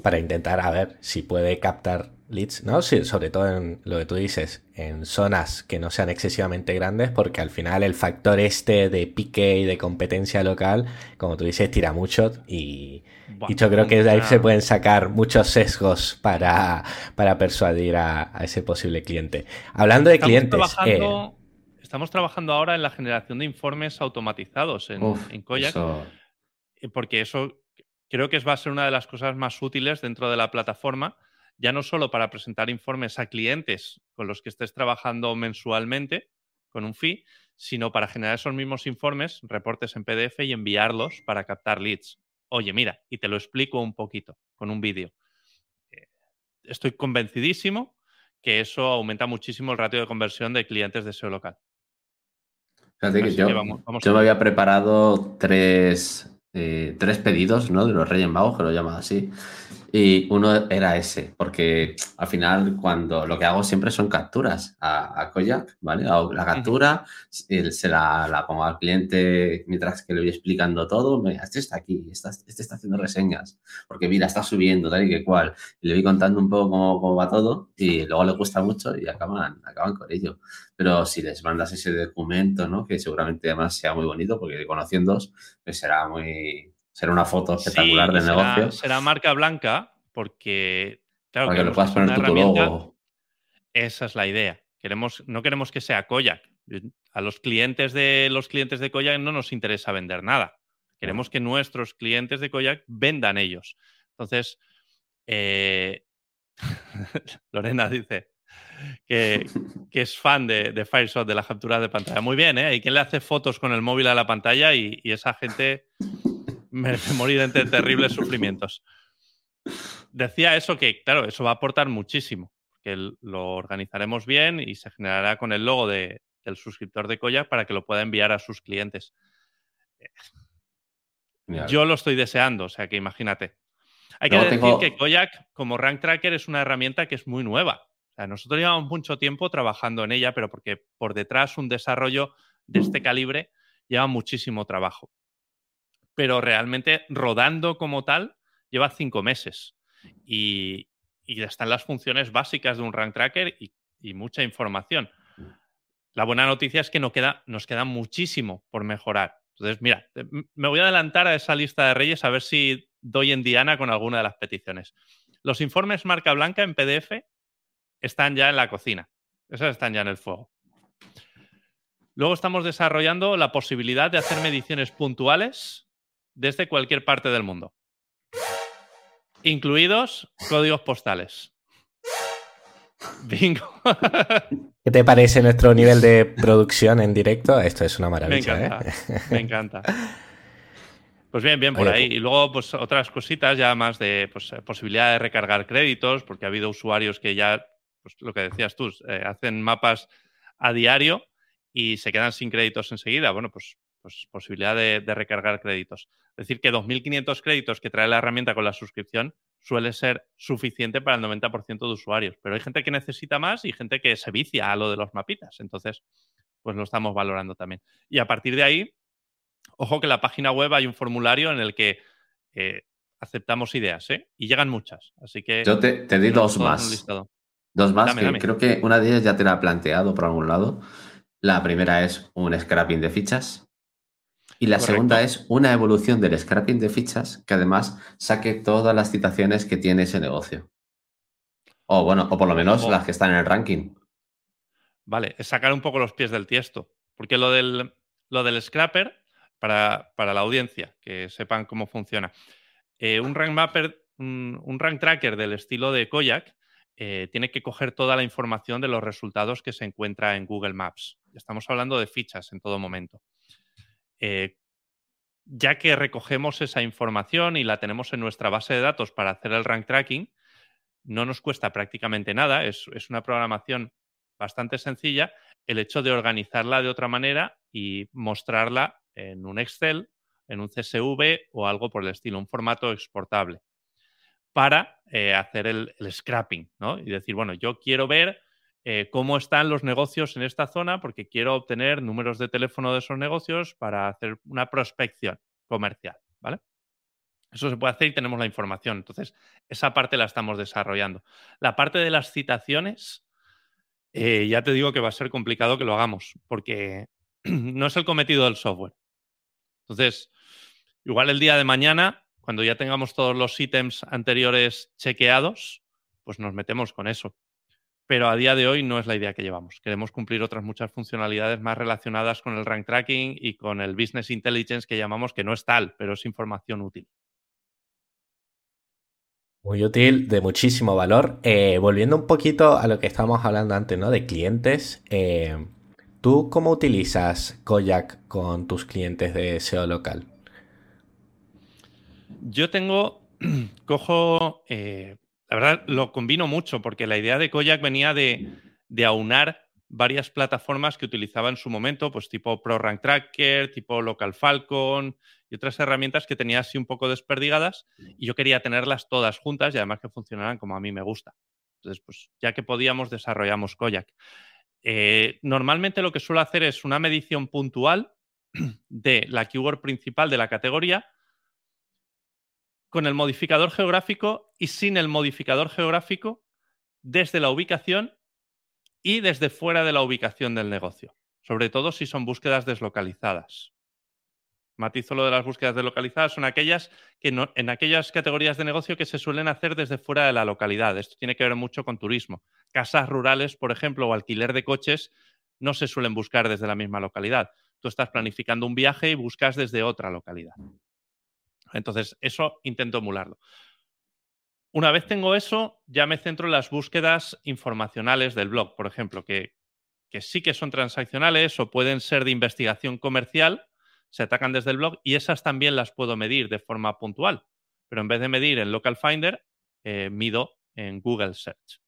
para intentar a ver si puede captar leads, ¿no? Sí, sobre todo en lo que tú dices, en zonas que no sean excesivamente grandes, porque al final el factor este de pique y de competencia local, como tú dices, tira mucho y, y yo creo que de ahí se pueden sacar muchos sesgos para, para persuadir a, ese posible cliente. Hablando de clientes... Eh, estamos trabajando ahora en la generación de informes automatizados en, en eh, porque eso creo que va a ser una de las cosas más útiles dentro de la plataforma, ya no solo para presentar informes a clientes con los que estés trabajando mensualmente con un fee, sino para generar esos mismos informes, reportes en PDF y enviarlos para captar leads. Oye, mira, y te lo explico un poquito con un vídeo. Eh, estoy convencidísimo que eso aumenta muchísimo el ratio de conversión de clientes de SEO local yo, yo me había preparado tres, eh, tres pedidos, ¿no? De los Reyes Magos, que lo llaman así. Y uno era ese, porque al final cuando lo que hago siempre son capturas a, a Koyak, ¿vale? la captura, se la, pongo al cliente mientras que le voy explicando todo. Mira, este está aquí, este, está haciendo reseñas, porque mira, está subiendo, tal y que cual. Y le voy contando un poco cómo, cómo, va todo y luego le gusta mucho y acaban, acaban con ello. Pero si les mandas ese documento, ¿no? Que seguramente además sea muy bonito, porque conociendo pues será muy, Será una foto espectacular de negocio. Será marca blanca porque, claro, Para que lo puedas poner tu logo. Esa es la idea. Queremos, no queremos que sea Koyak. A los clientes de los clientes de Koyak no nos interesa vender nada. Queremos que nuestros clientes de Koyak vendan ellos. Entonces, eh, *laughs* Lorena dice que, es fan de, de Fireshot, de la captura de pantalla. Muy bien, ¿eh? Hay quien le hace fotos con el móvil a la pantalla y esa gente merece morir entre terribles sufrimientos. Decía eso que, claro, eso va a aportar muchísimo, que lo organizaremos bien y se generará con el logo del suscriptor de Koyak para que lo pueda enviar a sus clientes. Yo lo estoy deseando, o sea que imagínate. Hay que decir que Koyak, como Rank Tracker, es una herramienta que es muy nueva. O sea, nosotros llevamos mucho tiempo trabajando en ella, pero porque por detrás un desarrollo de este calibre lleva muchísimo trabajo pero realmente rodando como tal lleva cinco meses y, están las funciones básicas de un rank tracker y, mucha información. La buena noticia es que no queda, nos queda muchísimo por mejorar. Entonces, mira, me voy a adelantar a esa lista de reyes a ver si doy en Diana con alguna de las peticiones. Los informes marca blanca en PDF están ya en la cocina. Esos están ya en el fuego. Luego estamos desarrollando la posibilidad de hacer mediciones puntuales desde cualquier parte del mundo, incluidos códigos postales. Bingo. *laughs* ¿Qué te parece nuestro nivel de producción en directo? Esto es una maravilla. Me encanta. ¿eh? Me encanta. Pues bien, bien por ahí. Y luego, pues otras cositas ya más de pues, posibilidad de recargar créditos, porque ha habido usuarios que ya, pues lo que decías tú, eh, hacen mapas a diario y se quedan sin créditos enseguida. Bueno, pues pues, posibilidad de, recargar créditos. Es decir, que 2.500 créditos que trae la herramienta con la suscripción suele ser suficiente para el 90% de usuarios. Pero hay gente que necesita más y gente que se vicia a lo de los mapitas. Entonces, pues lo estamos valorando también. Y a partir de ahí, ojo que en la página web hay un formulario en el que eh, aceptamos ideas, ¿eh? Y llegan muchas. Así que. Yo te, di dos más. Dos más, que creo que una de ellas ya te la ha planteado por algún lado. La primera es un scrapping de fichas. Y la segunda es una evolución del scrapping de fichas que además saque todas las citaciones que tiene ese negocio. O bueno, o por lo menos las que están en el ranking. Vale, es sacar un poco los pies del tiesto. Porque lo del, lo del scrapper, para, la audiencia, que sepan cómo funciona. Eh, un rank mapper, un, rank tracker del estilo de Koyak, eh, tiene que coger toda la información de los resultados que se encuentra en Google Maps. Estamos hablando de fichas en todo momento. Eh, ya que recogemos esa información y la tenemos en nuestra base de datos para hacer el rank tracking, no nos cuesta prácticamente nada, es, una programación bastante sencilla, el hecho de organizarla de otra manera y mostrarla en un Excel, en un CSV o algo por el estilo, un formato exportable, para eh, hacer el, scrapping, ¿no? Y decir, bueno, yo quiero ver eh, cómo están los negocios en esta zona porque quiero obtener números de teléfono de esos negocios para hacer una prospección comercial, ¿vale? Eso se puede hacer y tenemos la información. Entonces, esa parte la estamos desarrollando. La parte de las citaciones, eh, ya te digo que va a ser complicado que lo hagamos, porque *clears throat* no es el cometido del software. Entonces, igual el día de mañana, cuando ya tengamos todos los ítems anteriores chequeados, pues nos metemos con eso. Pero a día de hoy no es la idea que llevamos. Queremos cumplir otras muchas funcionalidades más relacionadas con el rank tracking y con el business intelligence que llamamos, que no es tal, pero es información útil. Muy útil, de muchísimo valor. Eh, volviendo un poquito a lo que estábamos hablando antes, ¿no? De clientes. Eh, ¿Tú cómo utilizas Koyak con tus clientes de SEO local? Yo tengo, *clears throat* cojo, eh, la verdad lo combino mucho porque la idea de Koyak venía de, aunar varias plataformas que utilizaba en su momento, pues tipo ProRank Tracker, tipo Local Falcon y otras herramientas que tenía así un poco desperdigadas y yo quería tenerlas todas juntas y además que funcionaran como a mí me gusta. Entonces, pues ya que podíamos, desarrollamos Koyak. Eh, normalmente lo que suelo hacer es una medición puntual de la keyword principal de la categoría con el modificador geográfico y sin el modificador geográfico desde la ubicación y desde fuera de la ubicación del negocio, sobre todo si son búsquedas deslocalizadas. Matizo lo de las búsquedas deslocalizadas, son aquellas que en aquellas categorías de negocio que se suelen hacer desde fuera de la localidad. Esto tiene que ver mucho con turismo. Casas rurales, por ejemplo, o alquiler de coches no se suelen buscar desde la misma localidad. Tú estás planificando un viaje y buscas desde otra localidad. Entonces, eso intento emularlo. Una vez tengo eso, ya me centro en las búsquedas informacionales del blog, por ejemplo, que, sí que son transaccionales o pueden ser de investigación comercial, se atacan desde el blog y esas también las puedo medir de forma puntual. Pero en vez de medir en Local Finder, eh, mido en Google Search.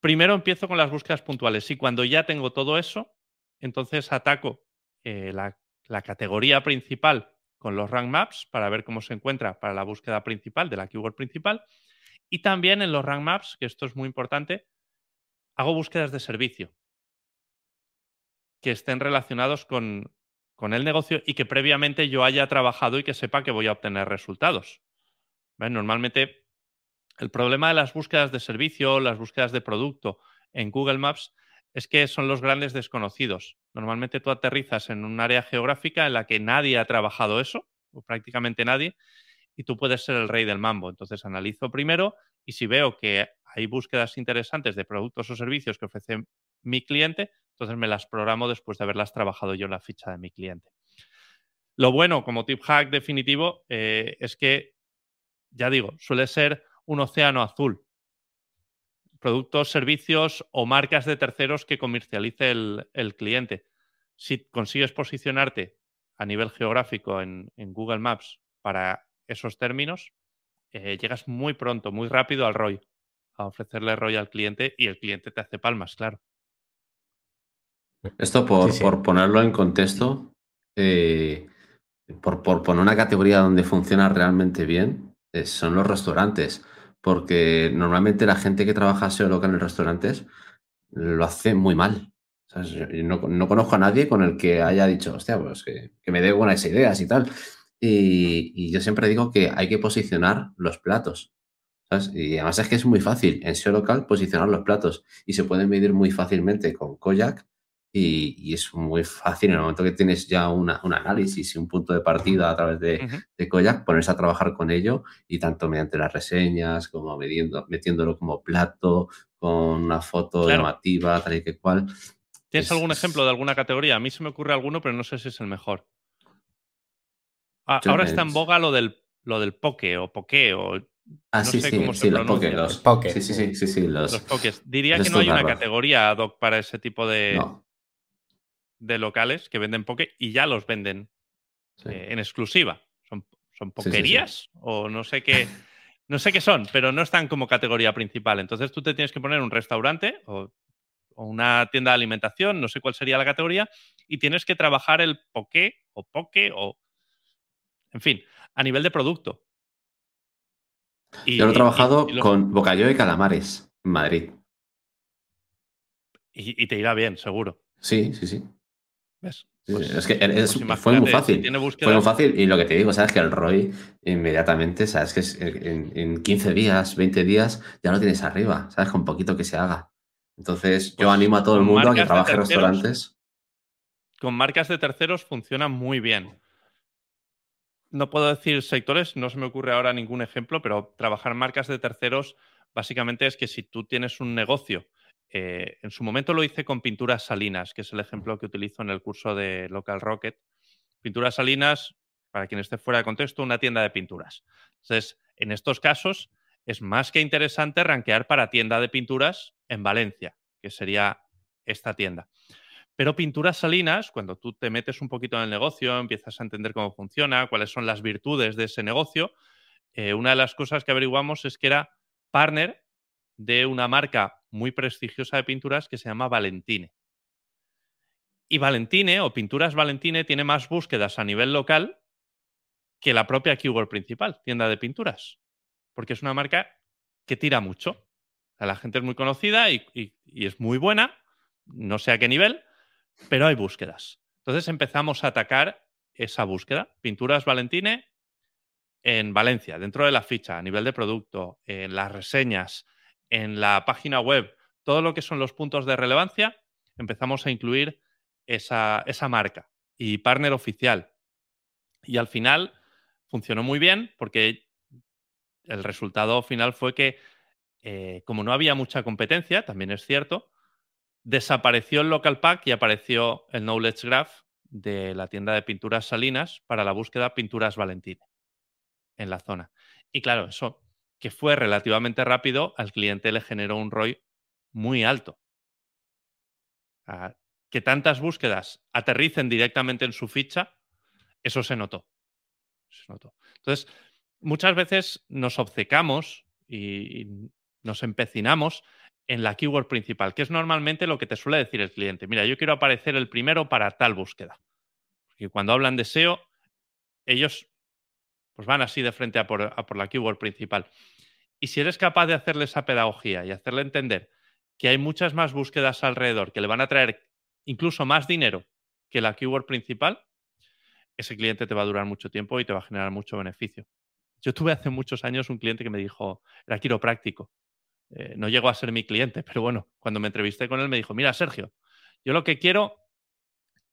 Primero empiezo con las búsquedas puntuales y cuando ya tengo todo eso, entonces ataco eh, la, la categoría principal con los rank maps para ver cómo se encuentra para la búsqueda principal de la keyword principal. Y también en los rank maps, que esto es muy importante, hago búsquedas de servicio que estén relacionados con, con el negocio y que previamente yo haya trabajado y que sepa que voy a obtener resultados. Normalmente el problema de las búsquedas de servicio, las búsquedas de producto en Google Maps es que son los grandes desconocidos. Normalmente tú aterrizas en un área geográfica en la que nadie ha trabajado eso, o prácticamente nadie, y tú puedes ser el rey del mambo. Entonces analizo primero y si veo que hay búsquedas interesantes de productos o servicios que ofrece mi cliente, entonces me las programo después de haberlas trabajado yo en la ficha de mi cliente. Lo bueno como tip hack definitivo eh, es que, ya digo, suele ser un océano azul productos, servicios o marcas de terceros que comercialice el, cliente. Si consigues posicionarte a nivel geográfico en, Google Maps para esos términos, eh, llegas muy pronto, muy rápido al ROI, a ofrecerle ROI al cliente y el cliente te hace palmas, claro. Esto por, ponerlo en contexto, eh, por, poner una categoría donde funciona realmente bien, eh, son los restaurantes porque normalmente la gente que trabaja SEO local en restaurantes lo hace muy mal. no, conozco a nadie con el que haya dicho, hostia, pues que, me dé buenas ideas y tal. Y, yo siempre digo que hay que posicionar los platos. Y además es que es muy fácil en SEO local posicionar los platos y se pueden medir muy fácilmente con Koyak y, es muy fácil en el momento que tienes ya un análisis y un punto de partida a través de, Koyak, ponerse a trabajar con ello y tanto mediante las reseñas como metiéndolo como plato, con una foto llamativa, tal y que cual. ¿Tienes algún ejemplo de alguna categoría? A mí se me ocurre alguno, pero no sé si es el mejor. Ah, ahora está en boga lo del, lo del poke o poke o Ah, sí, sí, sí, los poke, los Sí, sí, sí, sí, los, pokes. Diría que no hay una categoría ad hoc para ese tipo de, de locales que venden poke y ya los venden eh, en exclusiva. Son, son pokerías o no sé qué. *laughs* No sé qué son, pero no están como categoría principal. Entonces tú te tienes que poner un restaurante o, una tienda de alimentación, no sé cuál sería la categoría, y tienes que trabajar el poke o poke o. En fin, a nivel de producto. Yo lo he trabajado con bocadillo de calamares en Madrid. y, te irá bien, seguro. Sí, sí, sí. ¿Ves? Pues, es que pues fue muy fácil. fue muy fácil. Y lo que te digo, sabes que el ROI inmediatamente, sabes que en, en, 15 días, 20 días, ya lo tienes arriba, sabes, con poquito que se haga. Entonces, yo pues animo a todo el mundo a que trabaje en restaurantes. Con marcas de terceros funciona muy bien. No puedo decir sectores, no se me ocurre ahora ningún ejemplo, pero trabajar marcas de terceros básicamente es que si tú tienes un negocio eh, en su momento lo hice con pinturas salinas, que es el ejemplo que utilizo en el curso de Local Rocket. Pinturas salinas, para quien esté fuera de contexto, una tienda de pinturas. Entonces, en estos casos, es más que interesante rankear para tienda de pinturas en Valencia, que sería esta tienda. Pero pinturas salinas, cuando tú te metes un poquito en el negocio, empiezas a entender cómo funciona, cuáles son las virtudes de ese negocio, eh, una de las cosas que averiguamos es que era partner de una marca muy prestigiosa de pinturas que se llama Valentine. Y Valentine o Pinturas Valentine tiene más búsquedas a nivel local que la propia keyword principal, tienda de pinturas, porque es una marca que tira mucho. la gente es muy conocida y, y es muy buena, no sé a qué nivel, pero hay búsquedas. Entonces empezamos a atacar esa búsqueda. Pinturas Valentine en Valencia, dentro de la ficha, a nivel de producto, en las reseñas, en la página web todo lo que son los puntos de relevancia, empezamos a incluir esa, marca y partner oficial. Y al final funcionó muy bien porque el resultado final fue que, eh, como no había mucha competencia, también es cierto, desapareció el local pack y apareció el knowledge graph de la tienda de pinturas salinas para la búsqueda pinturas Valentine en la zona. Y claro, eso que fue relativamente rápido, al cliente le generó un ROI muy alto. que tantas búsquedas aterricen directamente en su ficha, eso se notó. Se notó. Entonces, muchas veces nos obcecamos y nos empecinamos en la keyword principal, que es normalmente lo que te suele decir el cliente. Mira, yo quiero aparecer el primero para tal búsqueda. Porque cuando hablan de SEO, ellos pues van así de frente a por, la keyword principal. Y si eres capaz de hacerle esa pedagogía y hacerle entender que hay muchas más búsquedas alrededor que le van a traer incluso más dinero que la keyword principal, ese cliente te va a durar mucho tiempo y te va a generar mucho beneficio. Yo tuve hace muchos años un cliente que me dijo, era quiropráctico. Eh, no llegó a ser mi cliente, pero bueno, cuando me entrevisté con él me dijo, mira, Sergio, yo lo que quiero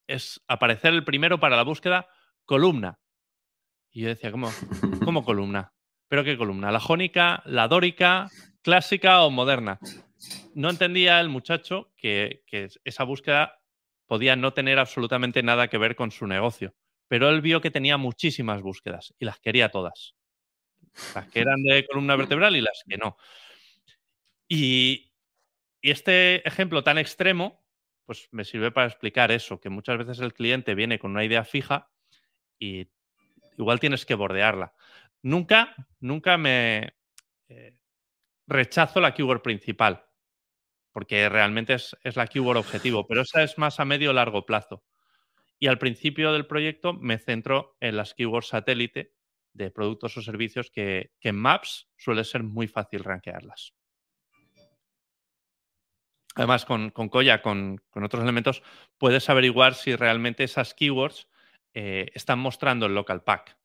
es aparecer el primero para la búsqueda columna. Y yo decía, ¿cómo, cómo columna? ¿Pero qué columna? ¿La jónica, la dórica, clásica o moderna? No entendía el muchacho que, esa búsqueda podía no tener absolutamente nada que ver con su negocio, pero él vio que tenía muchísimas búsquedas y las quería todas. Las que eran de columna vertebral y las que no. Y, y este ejemplo tan extremo, pues me sirve para explicar eso, que muchas veces el cliente viene con una idea fija y igual tienes que bordearla. Nunca, nunca me eh, rechazo la keyword principal, porque realmente es, la keyword objetivo, pero esa es más a medio o largo plazo. Y al principio del proyecto me centro en las keywords satélite de productos o servicios que, en Maps suele ser muy fácil rankearlas. Además, con, con Koya, con, otros elementos, puedes averiguar si realmente esas keywords eh, están mostrando el local pack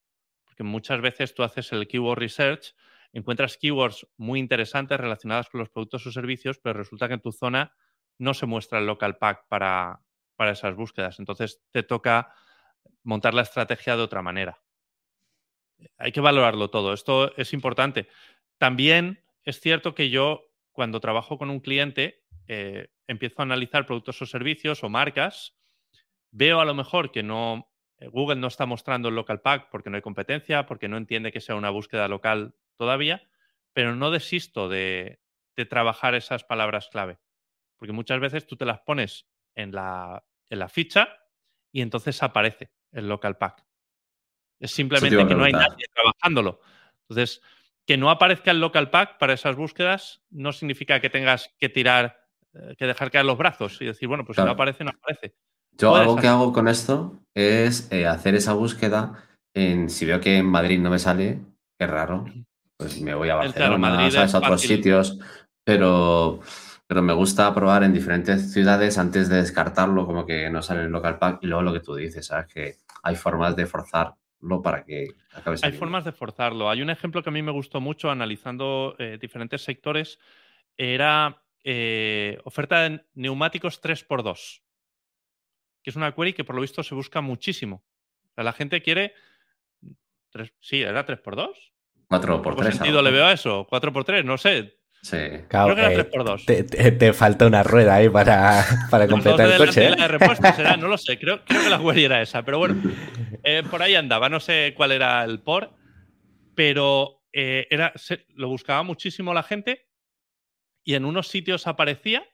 que muchas veces tú haces el keyword research, encuentras keywords muy interesantes relacionadas con los productos o servicios, pero resulta que en tu zona no se muestra el local pack para, para esas búsquedas. Entonces te toca montar la estrategia de otra manera. Hay que valorarlo todo. Esto es importante. También es cierto que yo, cuando trabajo con un cliente, eh, empiezo a analizar productos o servicios o marcas, veo a lo mejor que no Google no está mostrando el local pack porque no hay competencia, porque no entiende que sea una búsqueda local todavía, pero no desisto de, trabajar esas palabras clave, porque muchas veces tú te las pones en la, en la ficha y entonces aparece el local pack. Es simplemente que no hay nadie trabajándolo. Entonces, que no aparezca el local pack para esas búsquedas no significa que tengas que tirar, eh, que dejar caer los brazos y decir, bueno, pues si no aparece, no aparece. Yo algo que hago con esto es eh, hacer esa búsqueda en si veo que en Madrid no me sale, es raro, pues me voy a *laughs* Barcelona, a otros sitios, pero pero me gusta probar en diferentes ciudades antes de descartarlo, como que no sale el local pack y luego lo que tú dices, ¿sabes? Que hay formas de forzarlo para que acabe Hay formas de forzarlo. Hay un ejemplo que a mí me gustó mucho analizando eh, diferentes sectores, era eh, oferta de neumáticos 3x2, que es una query que por lo visto se busca muchísimo. O sea, la gente quiere... sí, era 3x2. 4x3. ¿Qué sentido le veo a eso? 4x3, no sé. Sí. Creo que era 3x2. Te, te, te, falta una rueda ahí para, *laughs* para completar el coche. ¿eh? La respuesta será, no lo sé, creo, creo que la query era esa, pero bueno, eh, por ahí andaba, no sé cuál era el por, pero eh, era, se, lo buscaba muchísimo la gente y en unos sitios aparecía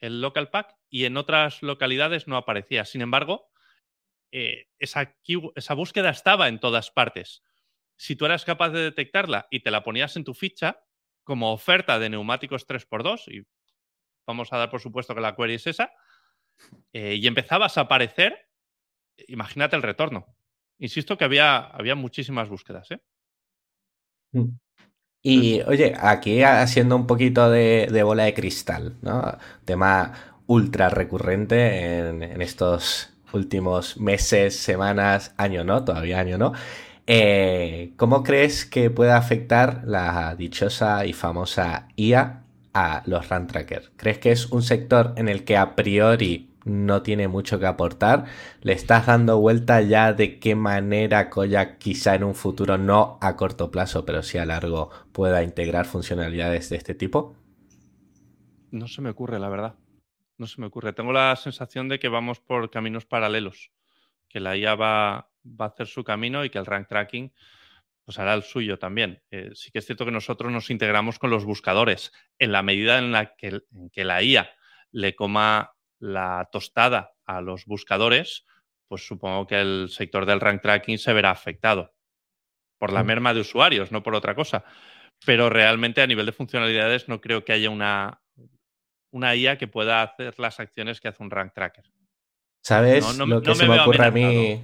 el local pack y en otras localidades no aparecía. Sin embargo, eh, esa, búsqueda estaba en todas partes. Si tú eras capaz de detectarla y te la ponías en tu ficha, como oferta de neumáticos 3x2, y vamos a dar por supuesto que la query es esa, eh, y empezabas a aparecer, imagínate el retorno. Insisto que había, había muchísimas búsquedas. ¿eh? Y oye, aquí haciendo un poquito de, de, bola de cristal, ¿no? Tema ultra recurrente en, en estos últimos meses, semanas, año no, todavía año no. Eh, ¿Cómo crees que puede afectar la dichosa y famosa IA a los run trackers? ¿Crees que es un sector en el que a priori no tiene mucho que aportar? ¿Le estás dando vuelta ya de qué manera Koyak quizá en un futuro, no a corto plazo, pero sí a largo, pueda integrar funcionalidades de este tipo? No se me ocurre, la verdad. No se me ocurre. Tengo la sensación de que vamos por caminos paralelos, que la IA va, va a hacer su camino y que el rank tracking pues hará el suyo también. Eh, sí que es cierto que nosotros nos integramos con los buscadores. En la medida en la que, en que la IA le coma la tostada a los buscadores, pues supongo que el sector del rank tracking se verá afectado por la merma de usuarios, no por otra cosa. Pero realmente a nivel de funcionalidades no creo que haya una, una IA que pueda hacer las acciones que hace un rank tracker. ¿Sabes no, no, lo que no se me, me ocurre a mí?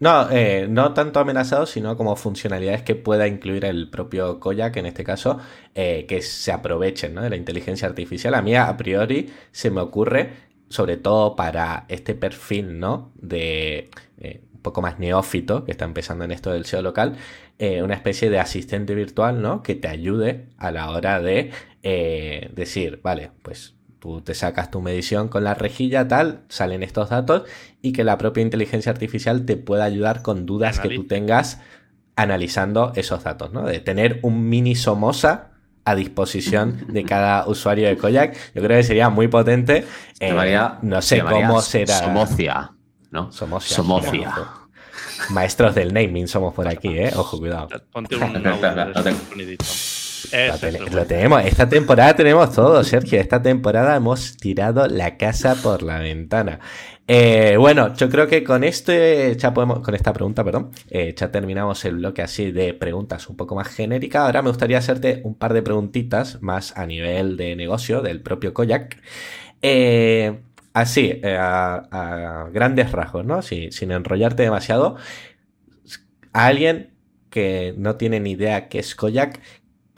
No, eh, no tanto amenazado, sino como funcionalidades que pueda incluir el propio Koyak, en este caso, eh, que se aprovechen ¿no? de la inteligencia artificial. A mí, a priori, se me ocurre, sobre todo para este perfil ¿no? de eh, un poco más neófito, que está empezando en esto del SEO local, eh, una especie de asistente virtual ¿no? que te ayude a la hora de decir, vale, pues tú te sacas tu medición con la rejilla, tal, salen estos datos y que la propia inteligencia artificial te pueda ayudar con dudas Analiz. que tú tengas analizando esos datos, ¿no? De tener un mini Somoza a disposición de cada usuario de Koyak, yo creo que sería muy potente. Eh, no sé cómo será. Somocia, ¿no? Somocia. Somocia. Maestros del naming somos por aquí, ¿eh? Ojo, cuidado. Ponte un *laughs* lo, ten lo, tenemos. Esta temporada tenemos todo, Sergio. Esta temporada hemos tirado la casa por la ventana. Eh, bueno, yo creo que con este ya podemos, con esta pregunta, perdón, eh, ya terminamos el bloque así de preguntas un poco más genéricas. Ahora me gustaría hacerte un par de preguntitas más a nivel de negocio del propio Koyak. Eh, así, a, a, grandes rasgos, ¿no? Si, sin enrollarte demasiado. A alguien que no tiene ni idea qué es Koyak,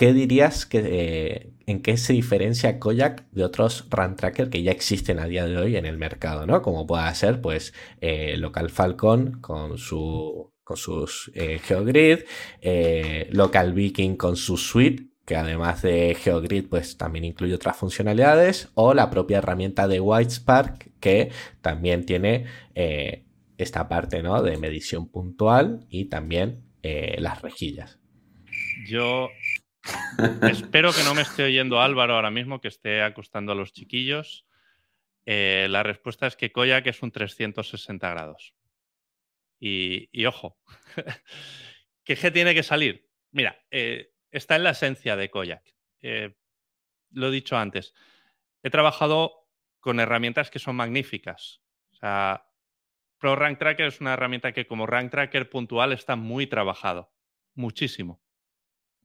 ¿qué dirías que eh, en qué se diferencia Koyak de otros run tracker que ya existen a día de hoy en el mercado, ¿no? Como pueda ser, pues, eh, Local Falcon con su con sus eh, GeoGrid, eh, Local Viking con su suite, que además de GeoGrid, pues también incluye otras funcionalidades, o la propia herramienta de Whitespark, que también tiene esta parte, ¿no? De medición puntual y también las rejillas. Yo Espero que no me esté oyendo Álvaro ahora mismo, que esté acostando a los chiquillos. Eh, la respuesta es que Koyak es un 360 grados. Y, ojo, *laughs* ¿qué G tiene que salir? Mira, eh, está en la esencia de Koyak. Eh, lo he dicho antes. He trabajado con herramientas que son magníficas. O sea, Pro Rank Tracker es una herramienta que como Rank Tracker puntual está muy trabajado. Muchísimo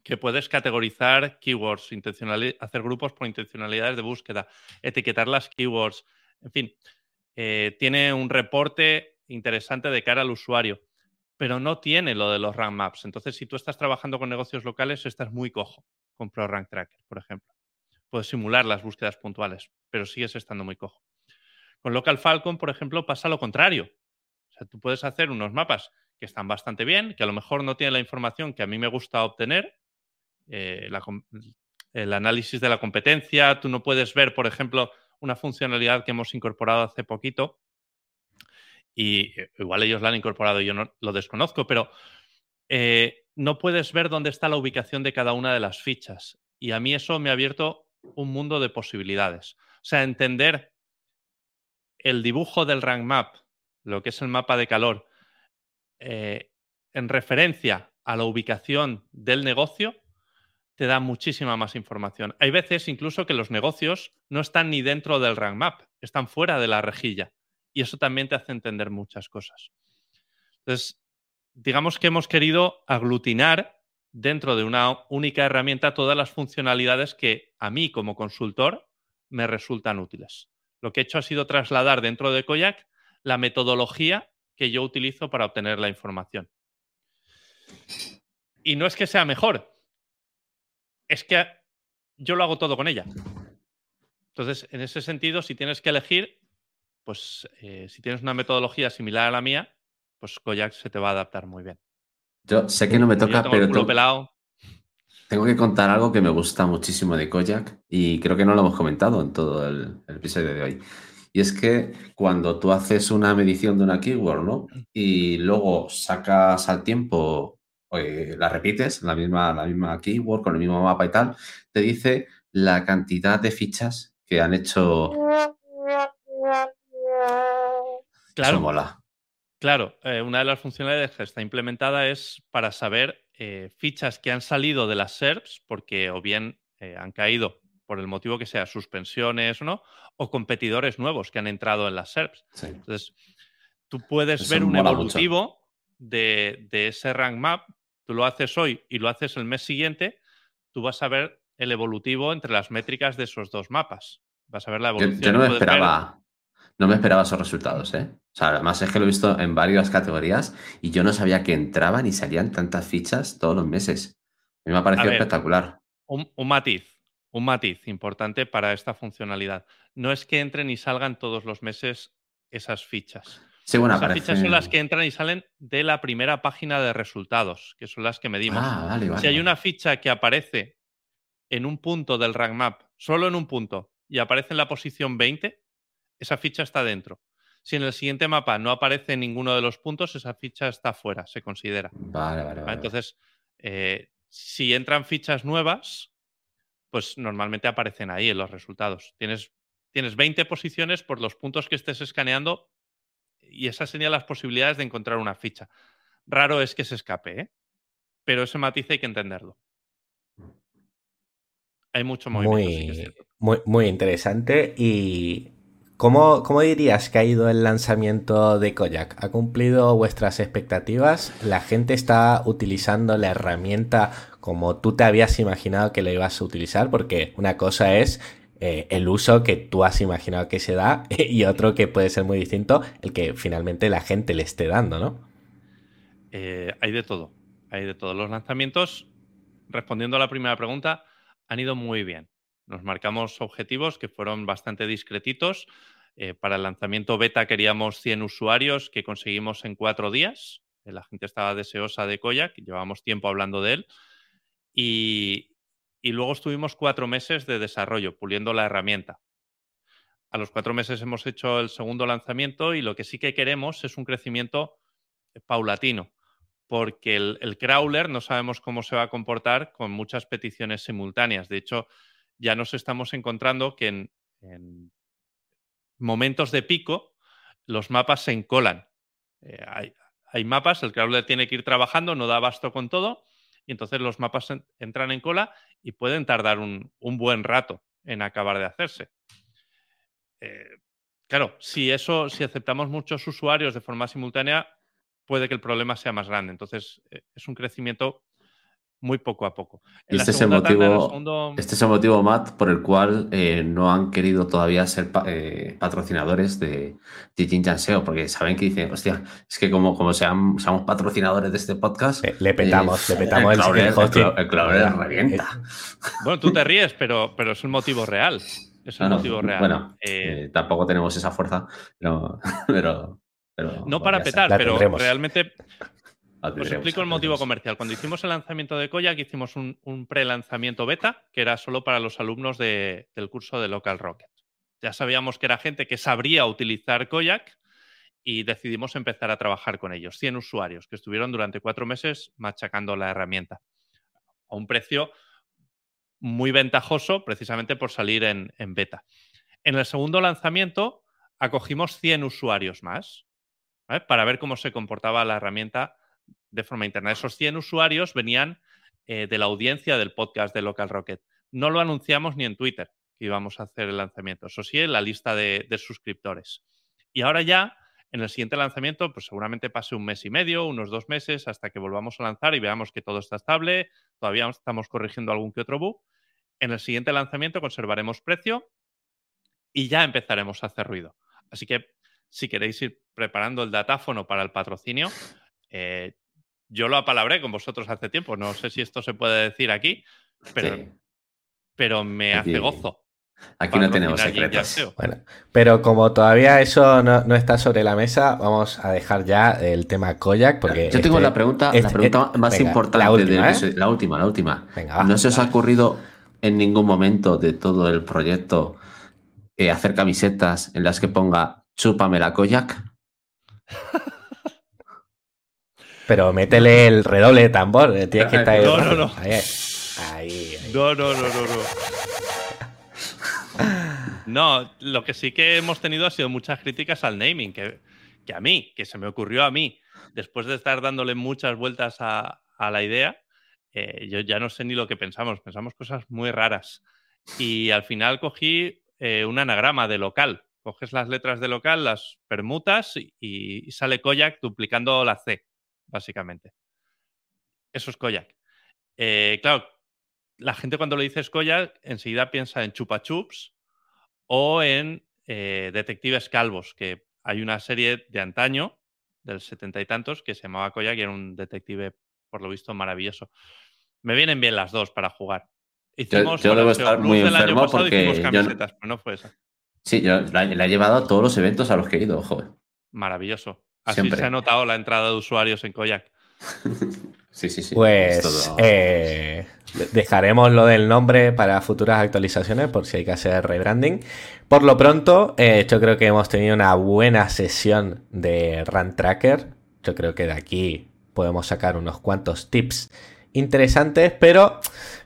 que puedes categorizar keywords, hacer grupos por intencionalidades de búsqueda, etiquetar las keywords, en fin, eh, tiene un reporte interesante de cara al usuario, pero no tiene lo de los rank maps. Entonces, si tú estás trabajando con negocios locales, estás muy cojo con ProRank Tracker, por ejemplo. puedes simular las búsquedas puntuales, pero sigues estando muy cojo. Con Local Falcon, por ejemplo, pasa lo contrario. O sea, tú puedes hacer unos mapas que están bastante bien, que a lo mejor no tienen la información que a mí me gusta obtener, eh, el análisis de la competencia, tú no puedes ver, por ejemplo, una funcionalidad que hemos incorporado hace poquito, y eh, igual ellos la han incorporado, yo no lo desconozco, pero eh, no puedes ver dónde está la ubicación de cada una de las fichas. Y a mí eso me ha abierto un mundo de posibilidades. O sea, entender el dibujo del rank map, lo que es el mapa de calor, en referencia a la ubicación del negocio, te da muchísima más información. Hay veces incluso que los negocios no están ni dentro del rank map, están fuera de la rejilla. Y eso también te hace entender muchas cosas. Entonces, digamos que hemos querido aglutinar dentro de una única herramienta todas las funcionalidades que a mí como consultor me resultan útiles. Lo que he hecho ha sido trasladar dentro de Koyak la metodología que yo utilizo para obtener la información. Y no es que sea mejor, es que yo lo hago todo con ella. Entonces, en ese sentido, si tienes que elegir, pues eh, si tienes una metodología similar a la mía, pues Koyak se te va a adaptar muy bien. Yo sé que no me toca, pero tengo que contar algo que me gusta muchísimo de Koyak y creo que no lo hemos comentado en todo el episodio de hoy. Y es que cuando tú haces una medición de una keyword, ¿no? Y luego sacas al tiempo, eh, la repites, la misma, la misma keyword, con el mismo mapa y tal, te dice la cantidad de fichas que han hecho. Claro. mola. Claro, eh, una de las funcionalidades que está implementada es para saber eh, fichas que han salido de las SERPs, porque o bien han caído por el motivo que sea, suspensiones o no, o competidores nuevos que han entrado en las SERPs. Entonces, tú puedes ver un evolutivo de, ese rank map, tú lo haces hoy y lo haces el mes siguiente, tú vas a ver el evolutivo entre las métricas de esos dos mapas. Vas a ver la evolución. Yo, no me esperaba. No me esperaba esos resultados, ¿eh? O sea, además es que lo he visto en varias categorías y yo no sabía que entraban y salían tantas fichas todos los meses. A mí me ha parecido espectacular. un, matiz un matiz importante para esta funcionalidad. No es que entren y salgan todos los meses esas fichas. Sí, bueno, Esas fichas son las que entran y salen de la primera página de resultados, que son las que medimos. Ah, si hay una ficha que aparece en un punto del rank map, solo en un punto, y aparece en la posición 20, esa ficha está dentro. Si en el siguiente mapa no aparece en ninguno de los puntos, esa ficha está fuera, se considera. Vale, vale, vale. Entonces, eh, si entran fichas nuevas, pues normalmente aparecen ahí en los resultados. Tienes, tienes 20 posiciones por los puntos que estés escaneando y esas serían las posibilidades de encontrar una ficha. Raro es que se escape, ¿eh? pero ese matiz hay que entenderlo. Hay mucho movimiento. Muy, muy, interesante. ¿Y cómo, cómo, dirías que ha ido el lanzamiento de Koyak? ¿Ha cumplido vuestras expectativas? ¿La gente está utilizando la herramienta como tú te habías imaginado que lo ibas a utilizar, porque una cosa es eh, el uso que tú has imaginado que se da *laughs* y otro que puede ser muy distinto, el que finalmente la gente le esté dando, ¿no? Eh, hay de todo, hay de todos Los lanzamientos, respondiendo a la primera pregunta, han ido muy bien. Nos marcamos objetivos que fueron bastante discretitos. Eh, para el lanzamiento beta queríamos 100 usuarios que conseguimos en cuatro días. La gente estaba deseosa de Koyak, llevábamos tiempo hablando de él. Y, luego estuvimos cuatro meses de desarrollo, puliendo la herramienta. A los cuatro meses hemos hecho el segundo lanzamiento y lo que sí que queremos es un crecimiento eh, paulatino, porque el, crawler no sabemos cómo se va a comportar con muchas peticiones simultáneas. De hecho, ya nos estamos encontrando que en, momentos de pico los mapas se encolan. Eh, hay, hay, mapas, el crawler tiene que ir trabajando, no da abasto con todo y entonces los mapas entran en cola y pueden tardar un, buen rato en acabar de hacerse. Eh, claro, si eso, si aceptamos muchos usuarios de forma simultánea, puede que el problema sea más grande. Entonces, eh, es un crecimiento muy poco a poco. este, es el motivo, este es el motivo, Matt, por el cual eh, no han querido todavía ser eh, patrocinadores de, de SEO, porque saben que dicen, hostia, es que como, como seamos patrocinadores de este podcast... Le, petamos, le petamos *laughs* el, el, el, revienta. Bueno, tú te ríes, pero, pero es un motivo real. Es un motivo real. Bueno, tampoco tenemos esa fuerza, pero... *laughs* pero, no para petar, pero realmente os explico el motivo comercial. Cuando hicimos el lanzamiento de Koyak, hicimos un, pre-lanzamiento beta que era solo para los alumnos del curso de Local Rocket. Ya sabíamos que era gente que sabría utilizar Koyak y decidimos empezar a trabajar con ellos. 100 usuarios que estuvieron durante cuatro meses machacando la herramienta a un precio muy ventajoso precisamente por salir en, en beta. En el segundo lanzamiento acogimos 100 usuarios más para ver cómo se comportaba la herramienta de forma interna. Esos 100 usuarios venían eh, de la audiencia del podcast de Local Rocket. No lo anunciamos ni en Twitter que íbamos a hacer el lanzamiento. Eso sí, en la lista de, suscriptores. Y ahora ya, en el siguiente lanzamiento, pues seguramente pase un mes y medio, unos dos meses, hasta que volvamos a lanzar y veamos que todo está estable. Todavía estamos corrigiendo algún que otro bug. En el siguiente lanzamiento conservaremos precio y ya empezaremos a hacer ruido. Así que si queréis ir preparando el datáfono para el patrocinio, eh, yo lo apalabré con vosotros hace tiempo, no sé si esto se puede decir aquí, pero, pero me hace gozo. Aquí no tenemos secretos. Bueno, pero como todavía eso no, está sobre la mesa, vamos a dejar ya el tema Koyak. Porque Yo tengo este la pregunta, la este, pregunta más importante. La última, ¿eh? la última, la última. ¿No se os ha ocurrido en ningún momento de todo el proyecto eh, hacer camisetas en las que ponga chúpame la Koyak? *laughs* Pero métele el redoble de tambor. Eh, tienes que estar. No, no, no. Ahí, No, no, no, no, no. No, lo que sí que hemos tenido ha sido muchas críticas al naming, que, que a mí, que se me ocurrió a mí, después de estar dándole muchas vueltas a, la idea, eh, yo ya no sé ni lo que pensamos, pensamos cosas muy raras. Y al final cogí eh, un anagrama de local. Coges las letras de local, las permutas y sale Koyak duplicando la C básicamente. Eso es Koyak. Eh, claro, la gente cuando le dices Koyak enseguida piensa en Chupa Chups o en eh, Detectives Calvos, que hay una serie de antaño, del setenta y tantos, que se llamaba Koyak y era un detective, por lo visto, maravilloso. Me vienen bien las dos para jugar. Hicimos, yo, debo estar muy enfermo porque camisetas, pero no fue esa. Sí, yo la, he llevado a todos los eventos a los que he ido, joder. Maravilloso. Así se ha notado la entrada de usuarios en Koyak. *laughs* sí, sí, sí. Pues eh, dejaremos lo del nombre para futuras actualizaciones por si hay que hacer rebranding. Por lo pronto, eh, yo creo que hemos tenido una buena sesión de Run Tracker. Yo creo que de aquí podemos sacar unos cuantos tips interesantes, pero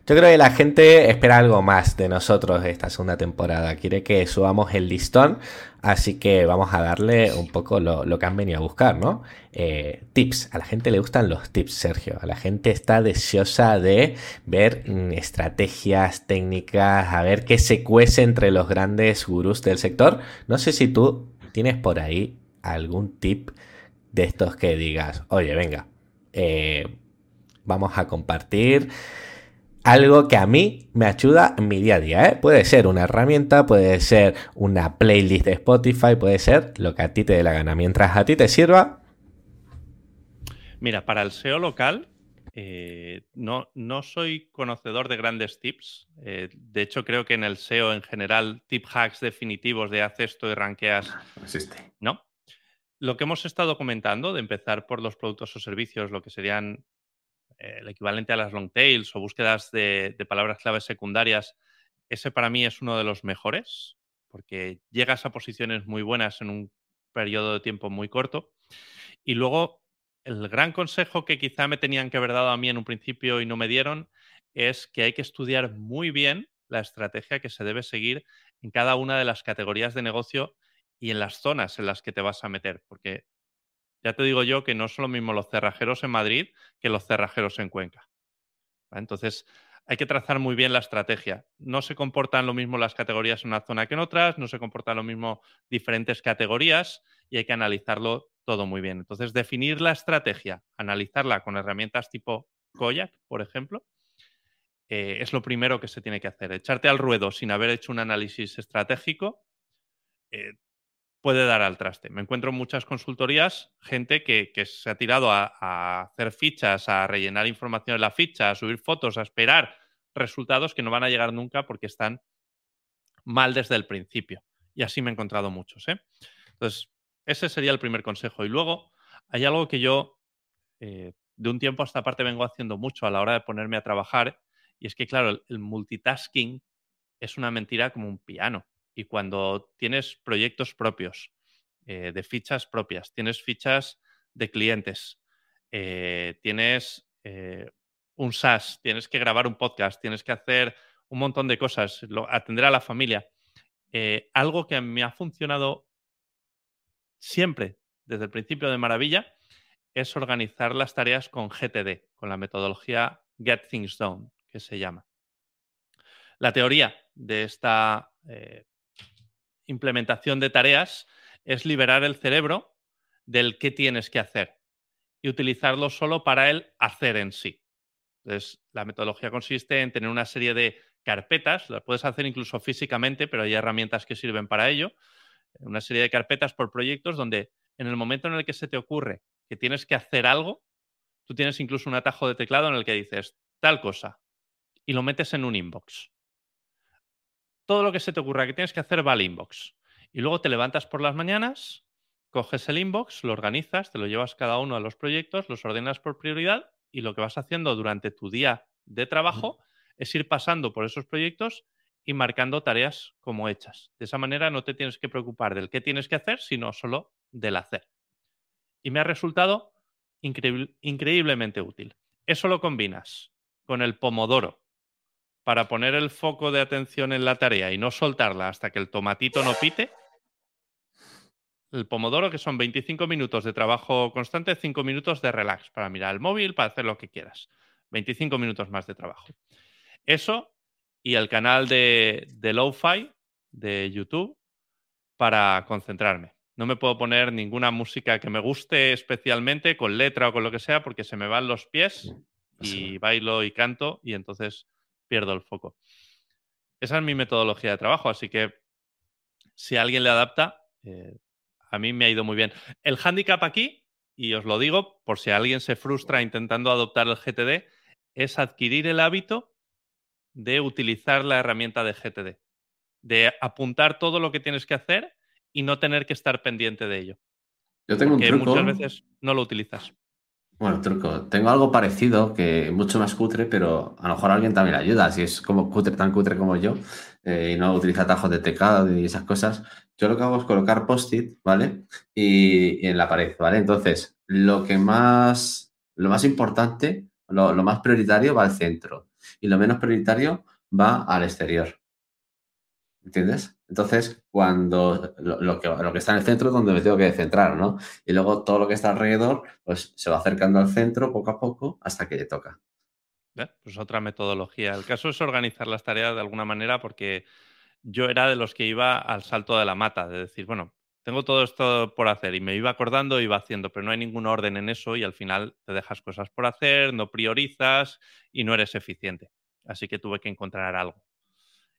yo creo que la gente espera algo más de nosotros esta segunda temporada. Quiere que subamos el listón, así que vamos a darle un poco lo, que han venido a buscar, ¿no? Eh, tips. A la gente le gustan los tips, Sergio. A la gente está deseosa de ver mm, estrategias, técnicas, a ver qué se cuece entre los grandes gurús del sector. No sé si tú tienes por ahí algún tip de estos que digas, oye, venga, eh, vamos a compartir algo que a mí me ayuda en mi día a día. ¿eh? Puede ser una herramienta, puede ser una playlist de Spotify, puede ser lo que a ti te dé la gana. Mientras a ti te sirva. Mira, para el SEO local, eh, no, no, soy conocedor de grandes tips. Eh, de hecho, creo que en el SEO en general, tip hacks definitivos de haz esto y ranqueas. No existe. No. Lo que hemos estado comentando, de empezar por los productos o servicios, lo que serían el equivalente a las long tails o búsquedas de, palabras claves secundarias, ese para mí es uno de los mejores, porque llegas a posiciones muy buenas en un periodo de tiempo muy corto. Y luego, el gran consejo que quizá me tenían que haber dado a mí en un principio y no me dieron es que hay que estudiar muy bien la estrategia que se debe seguir en cada una de las categorías de negocio y en las zonas en las que te vas a meter, porque ya te digo yo que no son lo mismo los cerrajeros en Madrid que los cerrajeros en Cuenca. Entonces, hay que trazar muy bien la estrategia. No se comportan lo mismo las categorías en una zona que en otras, no se comportan lo mismo diferentes categorías y hay que analizarlo todo muy bien. Entonces, definir la estrategia, analizarla con herramientas tipo Koyak, por ejemplo, eh, es lo primero que se tiene que hacer. Echarte al ruedo sin haber hecho un análisis estratégico eh, puede dar al traste. Me encuentro en muchas consultorías gente que, se ha tirado a, hacer fichas, a rellenar información en la ficha, a subir fotos, a esperar resultados que no van a llegar nunca porque están mal desde el principio. Y así me he encontrado muchos. ¿eh? Entonces, ese sería el primer consejo. Y luego hay algo que yo eh, de un tiempo a esta parte vengo haciendo mucho a la hora de ponerme a trabajar. Y es que, claro, el multitasking es una mentira como un piano. Y cuando tienes proyectos propios, eh, de fichas propias, tienes fichas de clientes, eh, tienes eh, un SaaS, tienes que grabar un podcast, tienes que hacer un montón de cosas, atender a la familia. algo que me ha funcionado siempre, desde el principio de maravilla, es organizar las tareas con GTD, con la metodología Get Things Done, que se llama. La teoría de esta implementación de tareas es liberar el cerebro del qué tienes que hacer y utilizarlo solo para el hacer en sí. Entonces, la metodología consiste en tener una serie de carpetas, las puedes hacer incluso físicamente, pero hay herramientas que sirven para ello, una serie de carpetas por proyectos donde en el momento en el que se te ocurre que tienes que hacer algo, tú tienes incluso un atajo de teclado en el que dices tal cosa y lo metes en un inbox todo lo que se te ocurra que tienes que hacer va al inbox. Y luego te levantas por las mañanas, coges el inbox, lo organizas, te lo llevas cada uno a los proyectos, los ordenas por prioridad y lo que vas haciendo durante tu día de trabajo es ir pasando por esos proyectos y marcando tareas como hechas. De esa manera no te tienes que preocupar del qué tienes que hacer, sino solo del hacer. Y me ha resultado increíblemente útil. Eso lo combinas con el pomodoro, para poner el foco de atención en la tarea y no soltarla hasta que el tomatito no pite, el pomodoro, que son 25 minutos de trabajo constante, 5 minutos de relax para mirar el móvil, para hacer lo que quieras. 25 minutos más de trabajo. Eso y el canal de, de Lo-Fi de YouTube para concentrarme. No me puedo poner ninguna música que me guste especialmente, con letra o con lo que sea, porque se me van los pies y bailo y canto y entonces pierdo el foco. Esa es mi metodología de trabajo, así que si alguien le adapta, eh, a mí me ha ido muy bien. El hándicap aquí, y os lo digo por si alguien se frustra intentando adoptar el GTD, es adquirir el hábito de utilizar la herramienta de GTD, de apuntar todo lo que tienes que hacer y no tener que estar pendiente de ello. Yo tengo un truco. Muchas veces no lo utilizas. Bueno, truco. Tengo algo parecido, que mucho más cutre, pero a lo mejor alguien también le ayuda. Si es como cutre, tan cutre como yo eh, y no utiliza atajos de teclado y esas cosas, yo lo que hago es colocar post-it, ¿vale? Y, en la pared, ¿vale? Entonces, lo que más, lo más importante, lo, lo más prioritario va al centro y lo menos prioritario va al exterior. ¿Entiendes? Entonces, cuando lo, que, lo que está en el centro es donde me tengo que centrar, ¿no? Y luego todo lo que está alrededor, pues se va acercando al centro poco a poco hasta que le toca. Pues otra metodología. El caso es organizar las tareas de alguna manera porque yo era de los que iba al salto de la mata, de decir, bueno, tengo todo esto por hacer y me iba acordando, iba haciendo, pero no hay ningún orden en eso y al final te dejas cosas por hacer, no priorizas y no eres eficiente. Así que tuve que encontrar algo.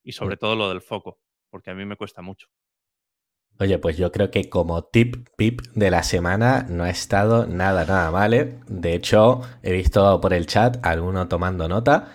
Y sobre todo lo del foco porque a mí me cuesta mucho. Oye, pues yo creo que como tip pip de la semana no ha estado nada, nada mal. ¿eh? De hecho, he visto por el chat alguno tomando nota,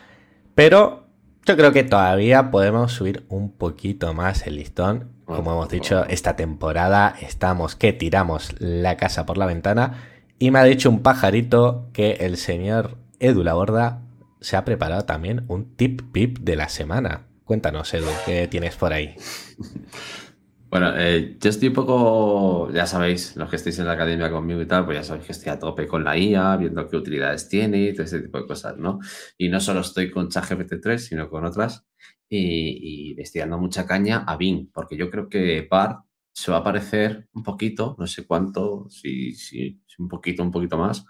pero yo creo que todavía podemos subir un poquito más el listón. Como hemos dicho, esta temporada estamos que tiramos la casa por la ventana y me ha dicho un pajarito que el señor Edu Laborda se ha preparado también un tip pip de la semana. Cuéntanos, Edu, ¿qué tienes por ahí? *laughs* Bueno, eh, yo estoy un poco, ya sabéis, los que estáis en la academia conmigo y tal, pues ya sabéis que estoy a tope con la IA, viendo qué utilidades tiene y todo ese tipo de cosas, ¿no? Y no solo estoy con ChatGPT 3, sino con otras, y, y estoy dando mucha caña a Bing, porque yo creo que BART se va a parecer un poquito, no sé cuánto, si, si, un poquito, un poquito más,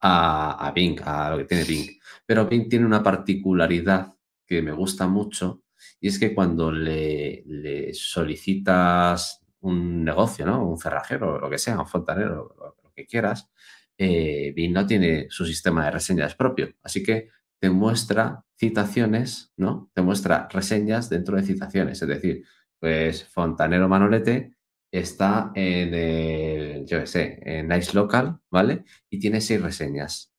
a, a Bing, a lo que tiene Bing. Pero Bing tiene una particularidad que me gusta mucho, y es que cuando le, solicitas un negocio, ¿no? Un cerrajero, lo que sea, un fontanero, lo, que quieras, eh, no tiene su sistema de reseñas propio, así que te muestra citaciones, ¿no? Te muestra reseñas dentro de citaciones, es decir, pues Fontanero Manolete está en el, yo qué sé, en Nice Local, ¿vale? Y tiene seis reseñas.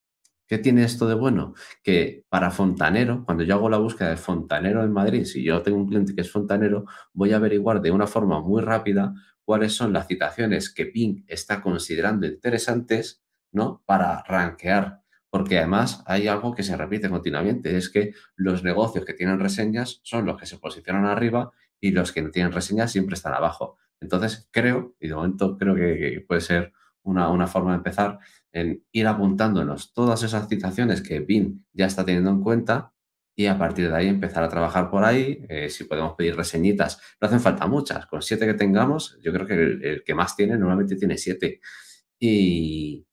¿Qué tiene esto de bueno? Que para fontanero, cuando yo hago la búsqueda de fontanero en Madrid, si yo tengo un cliente que es fontanero, voy a averiguar de una forma muy rápida cuáles son las citaciones que Ping está considerando interesantes, ¿no? Para rankear. Porque además hay algo que se repite continuamente, es que los negocios que tienen reseñas son los que se posicionan arriba y los que no tienen reseñas siempre están abajo. Entonces, creo, y de momento creo que, puede ser una, forma de empezar, en ir apuntándonos todas esas citaciones que BIN ya está teniendo en cuenta y a partir de ahí empezar a trabajar por ahí. Eh, si podemos pedir reseñitas, no hacen falta muchas. Con siete que tengamos, yo creo que el, que más tiene normalmente tiene siete. Y,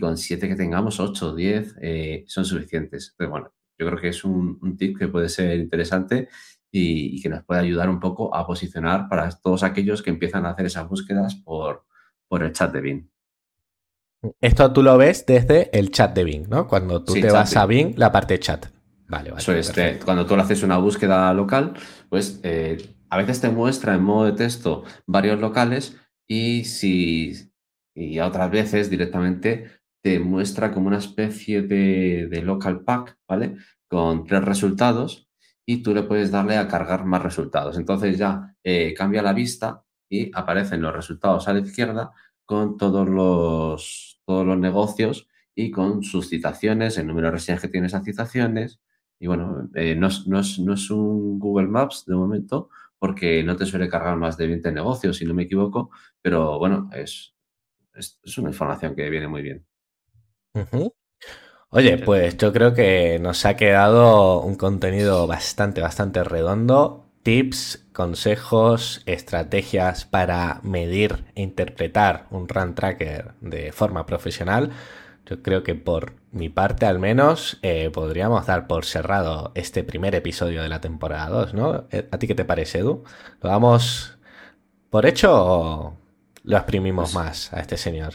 con siete que tengamos, ocho diez, eh, son suficientes. Entonces, bueno, yo creo que es un, tip que puede ser interesante y, que nos puede ayudar un poco a posicionar para todos aquellos que empiezan a hacer esas búsquedas por, por el chat de Bing. Esto tú lo ves desde el chat de Bing, ¿no? Cuando tú te vas a Bing, la parte chat. Vale, vale. Eso es, cuando tú le haces una búsqueda local, pues eh, a veces te muestra en modo de texto varios locales y si y otras veces directamente te muestra como una especie de, de local pack, ¿vale? Con tres resultados y tú le puedes darle a cargar más resultados. Entonces ya eh, cambia la vista y aparecen los resultados a la izquierda con todos los, todos los negocios y con sus citaciones, el número de reseñas que tiene esas citaciones. Y bueno, eh, no, es, no, es, un Google Maps de momento porque no te suele cargar más de 20 negocios, si no me equivoco, pero bueno, es, es, una información que viene muy bien. Oye, pues yo creo que nos ha quedado un contenido bastante, bastante redondo. Tips, consejos, estrategias para medir e interpretar un run tracker de forma profesional. Yo creo que por mi parte al menos eh, podríamos dar por cerrado este primer episodio de la temporada 2, ¿no? Eh, ¿A ti qué te parece, Edu? ¿Lo damos por hecho o lo exprimimos pues más a este señor?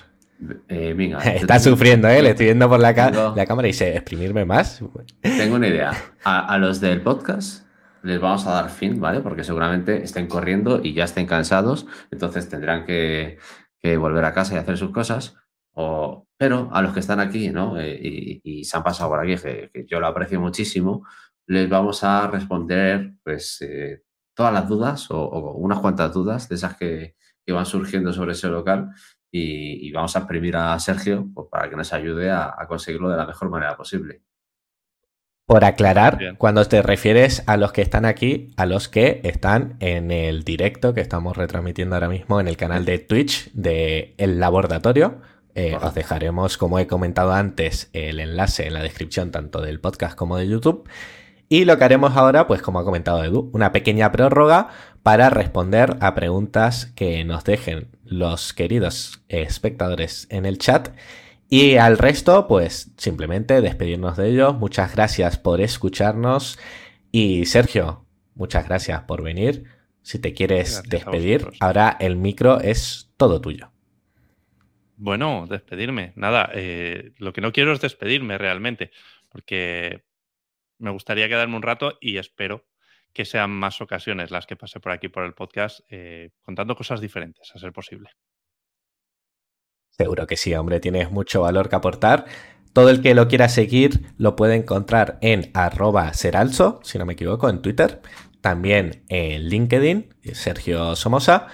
Eh, venga, *laughs* Está sufriendo, ¿eh? Le estoy viendo por la, la cámara y dice, ¿exprimirme más? Tengo una idea. A, los del podcast les vamos a dar fin, ¿vale? Porque seguramente estén corriendo y ya estén cansados, entonces tendrán que, volver a casa y hacer sus cosas. Pero a los que están aquí, ¿no? Eh, y, se han pasado por aquí, que, yo lo aprecio muchísimo, les vamos a responder, pues, eh, todas las dudas o, unas cuantas dudas de esas que, que van surgiendo sobre ese local y, vamos a exprimir a Sergio pues, para que nos ayude a, conseguirlo de la mejor manera posible. Por aclarar, cuando te refieres a los que están aquí, a los que están en el directo que estamos retransmitiendo ahora mismo en el canal de Twitch de El Laboratorio, eh, os dejaremos, como he comentado antes, el enlace en la descripción tanto del podcast como de YouTube. Y lo que haremos ahora, pues como ha comentado Edu, una pequeña prórroga para responder a preguntas que nos dejen los queridos espectadores en el chat. Y al resto, pues simplemente despedirnos de ellos. Muchas gracias por escucharnos. Y Sergio, muchas gracias por venir. Si te quieres despedir, ahora el micro es todo tuyo. Bueno, despedirme. Nada, eh, lo que no quiero es despedirme realmente, porque me gustaría quedarme un rato y espero que sean más ocasiones las que pase por aquí por el podcast eh, contando cosas diferentes, a ser posible. Seguro que sí, hombre, tienes mucho valor que aportar. Todo el que lo quiera seguir lo puede encontrar en arroba seralso, si no me equivoco, en Twitter. También en LinkedIn, Sergio Somoza.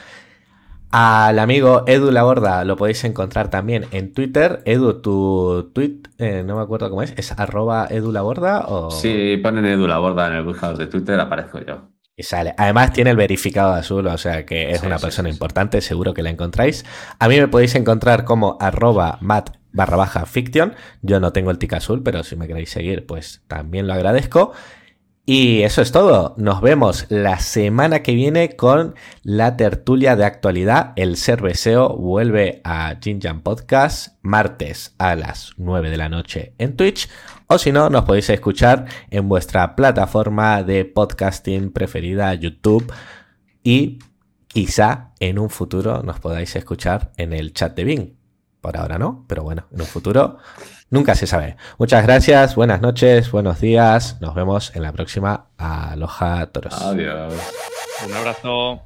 Al amigo Edu Laborda lo podéis encontrar también en Twitter. Edu, tu tweet, eh, no me acuerdo cómo es, ¿es arroba Edu Laborda o...? Sí, ponen Edu Laborda en el buscador de Twitter, aparezco yo. Y sale. Además tiene el verificado azul, o sea que es una persona importante, seguro que la encontráis. A mí me podéis encontrar como arroba mat barra baja fiction. Yo no tengo el tic azul, pero si me queréis seguir, pues también lo agradezco. Y eso es todo. Nos vemos la semana que viene con la tertulia de actualidad. El Cerveceo vuelve a Jinjan Podcast martes a las 9 de la noche en Twitch. O si no, nos podéis escuchar en vuestra plataforma de podcasting preferida, YouTube. Y quizá en un futuro nos podáis escuchar en el chat de Bing Por ahora no, pero bueno, en un futuro nunca se sabe. Muchas gracias, buenas noches, buenos días. Nos vemos en la próxima Aloha Toros. Adiós. Un abrazo.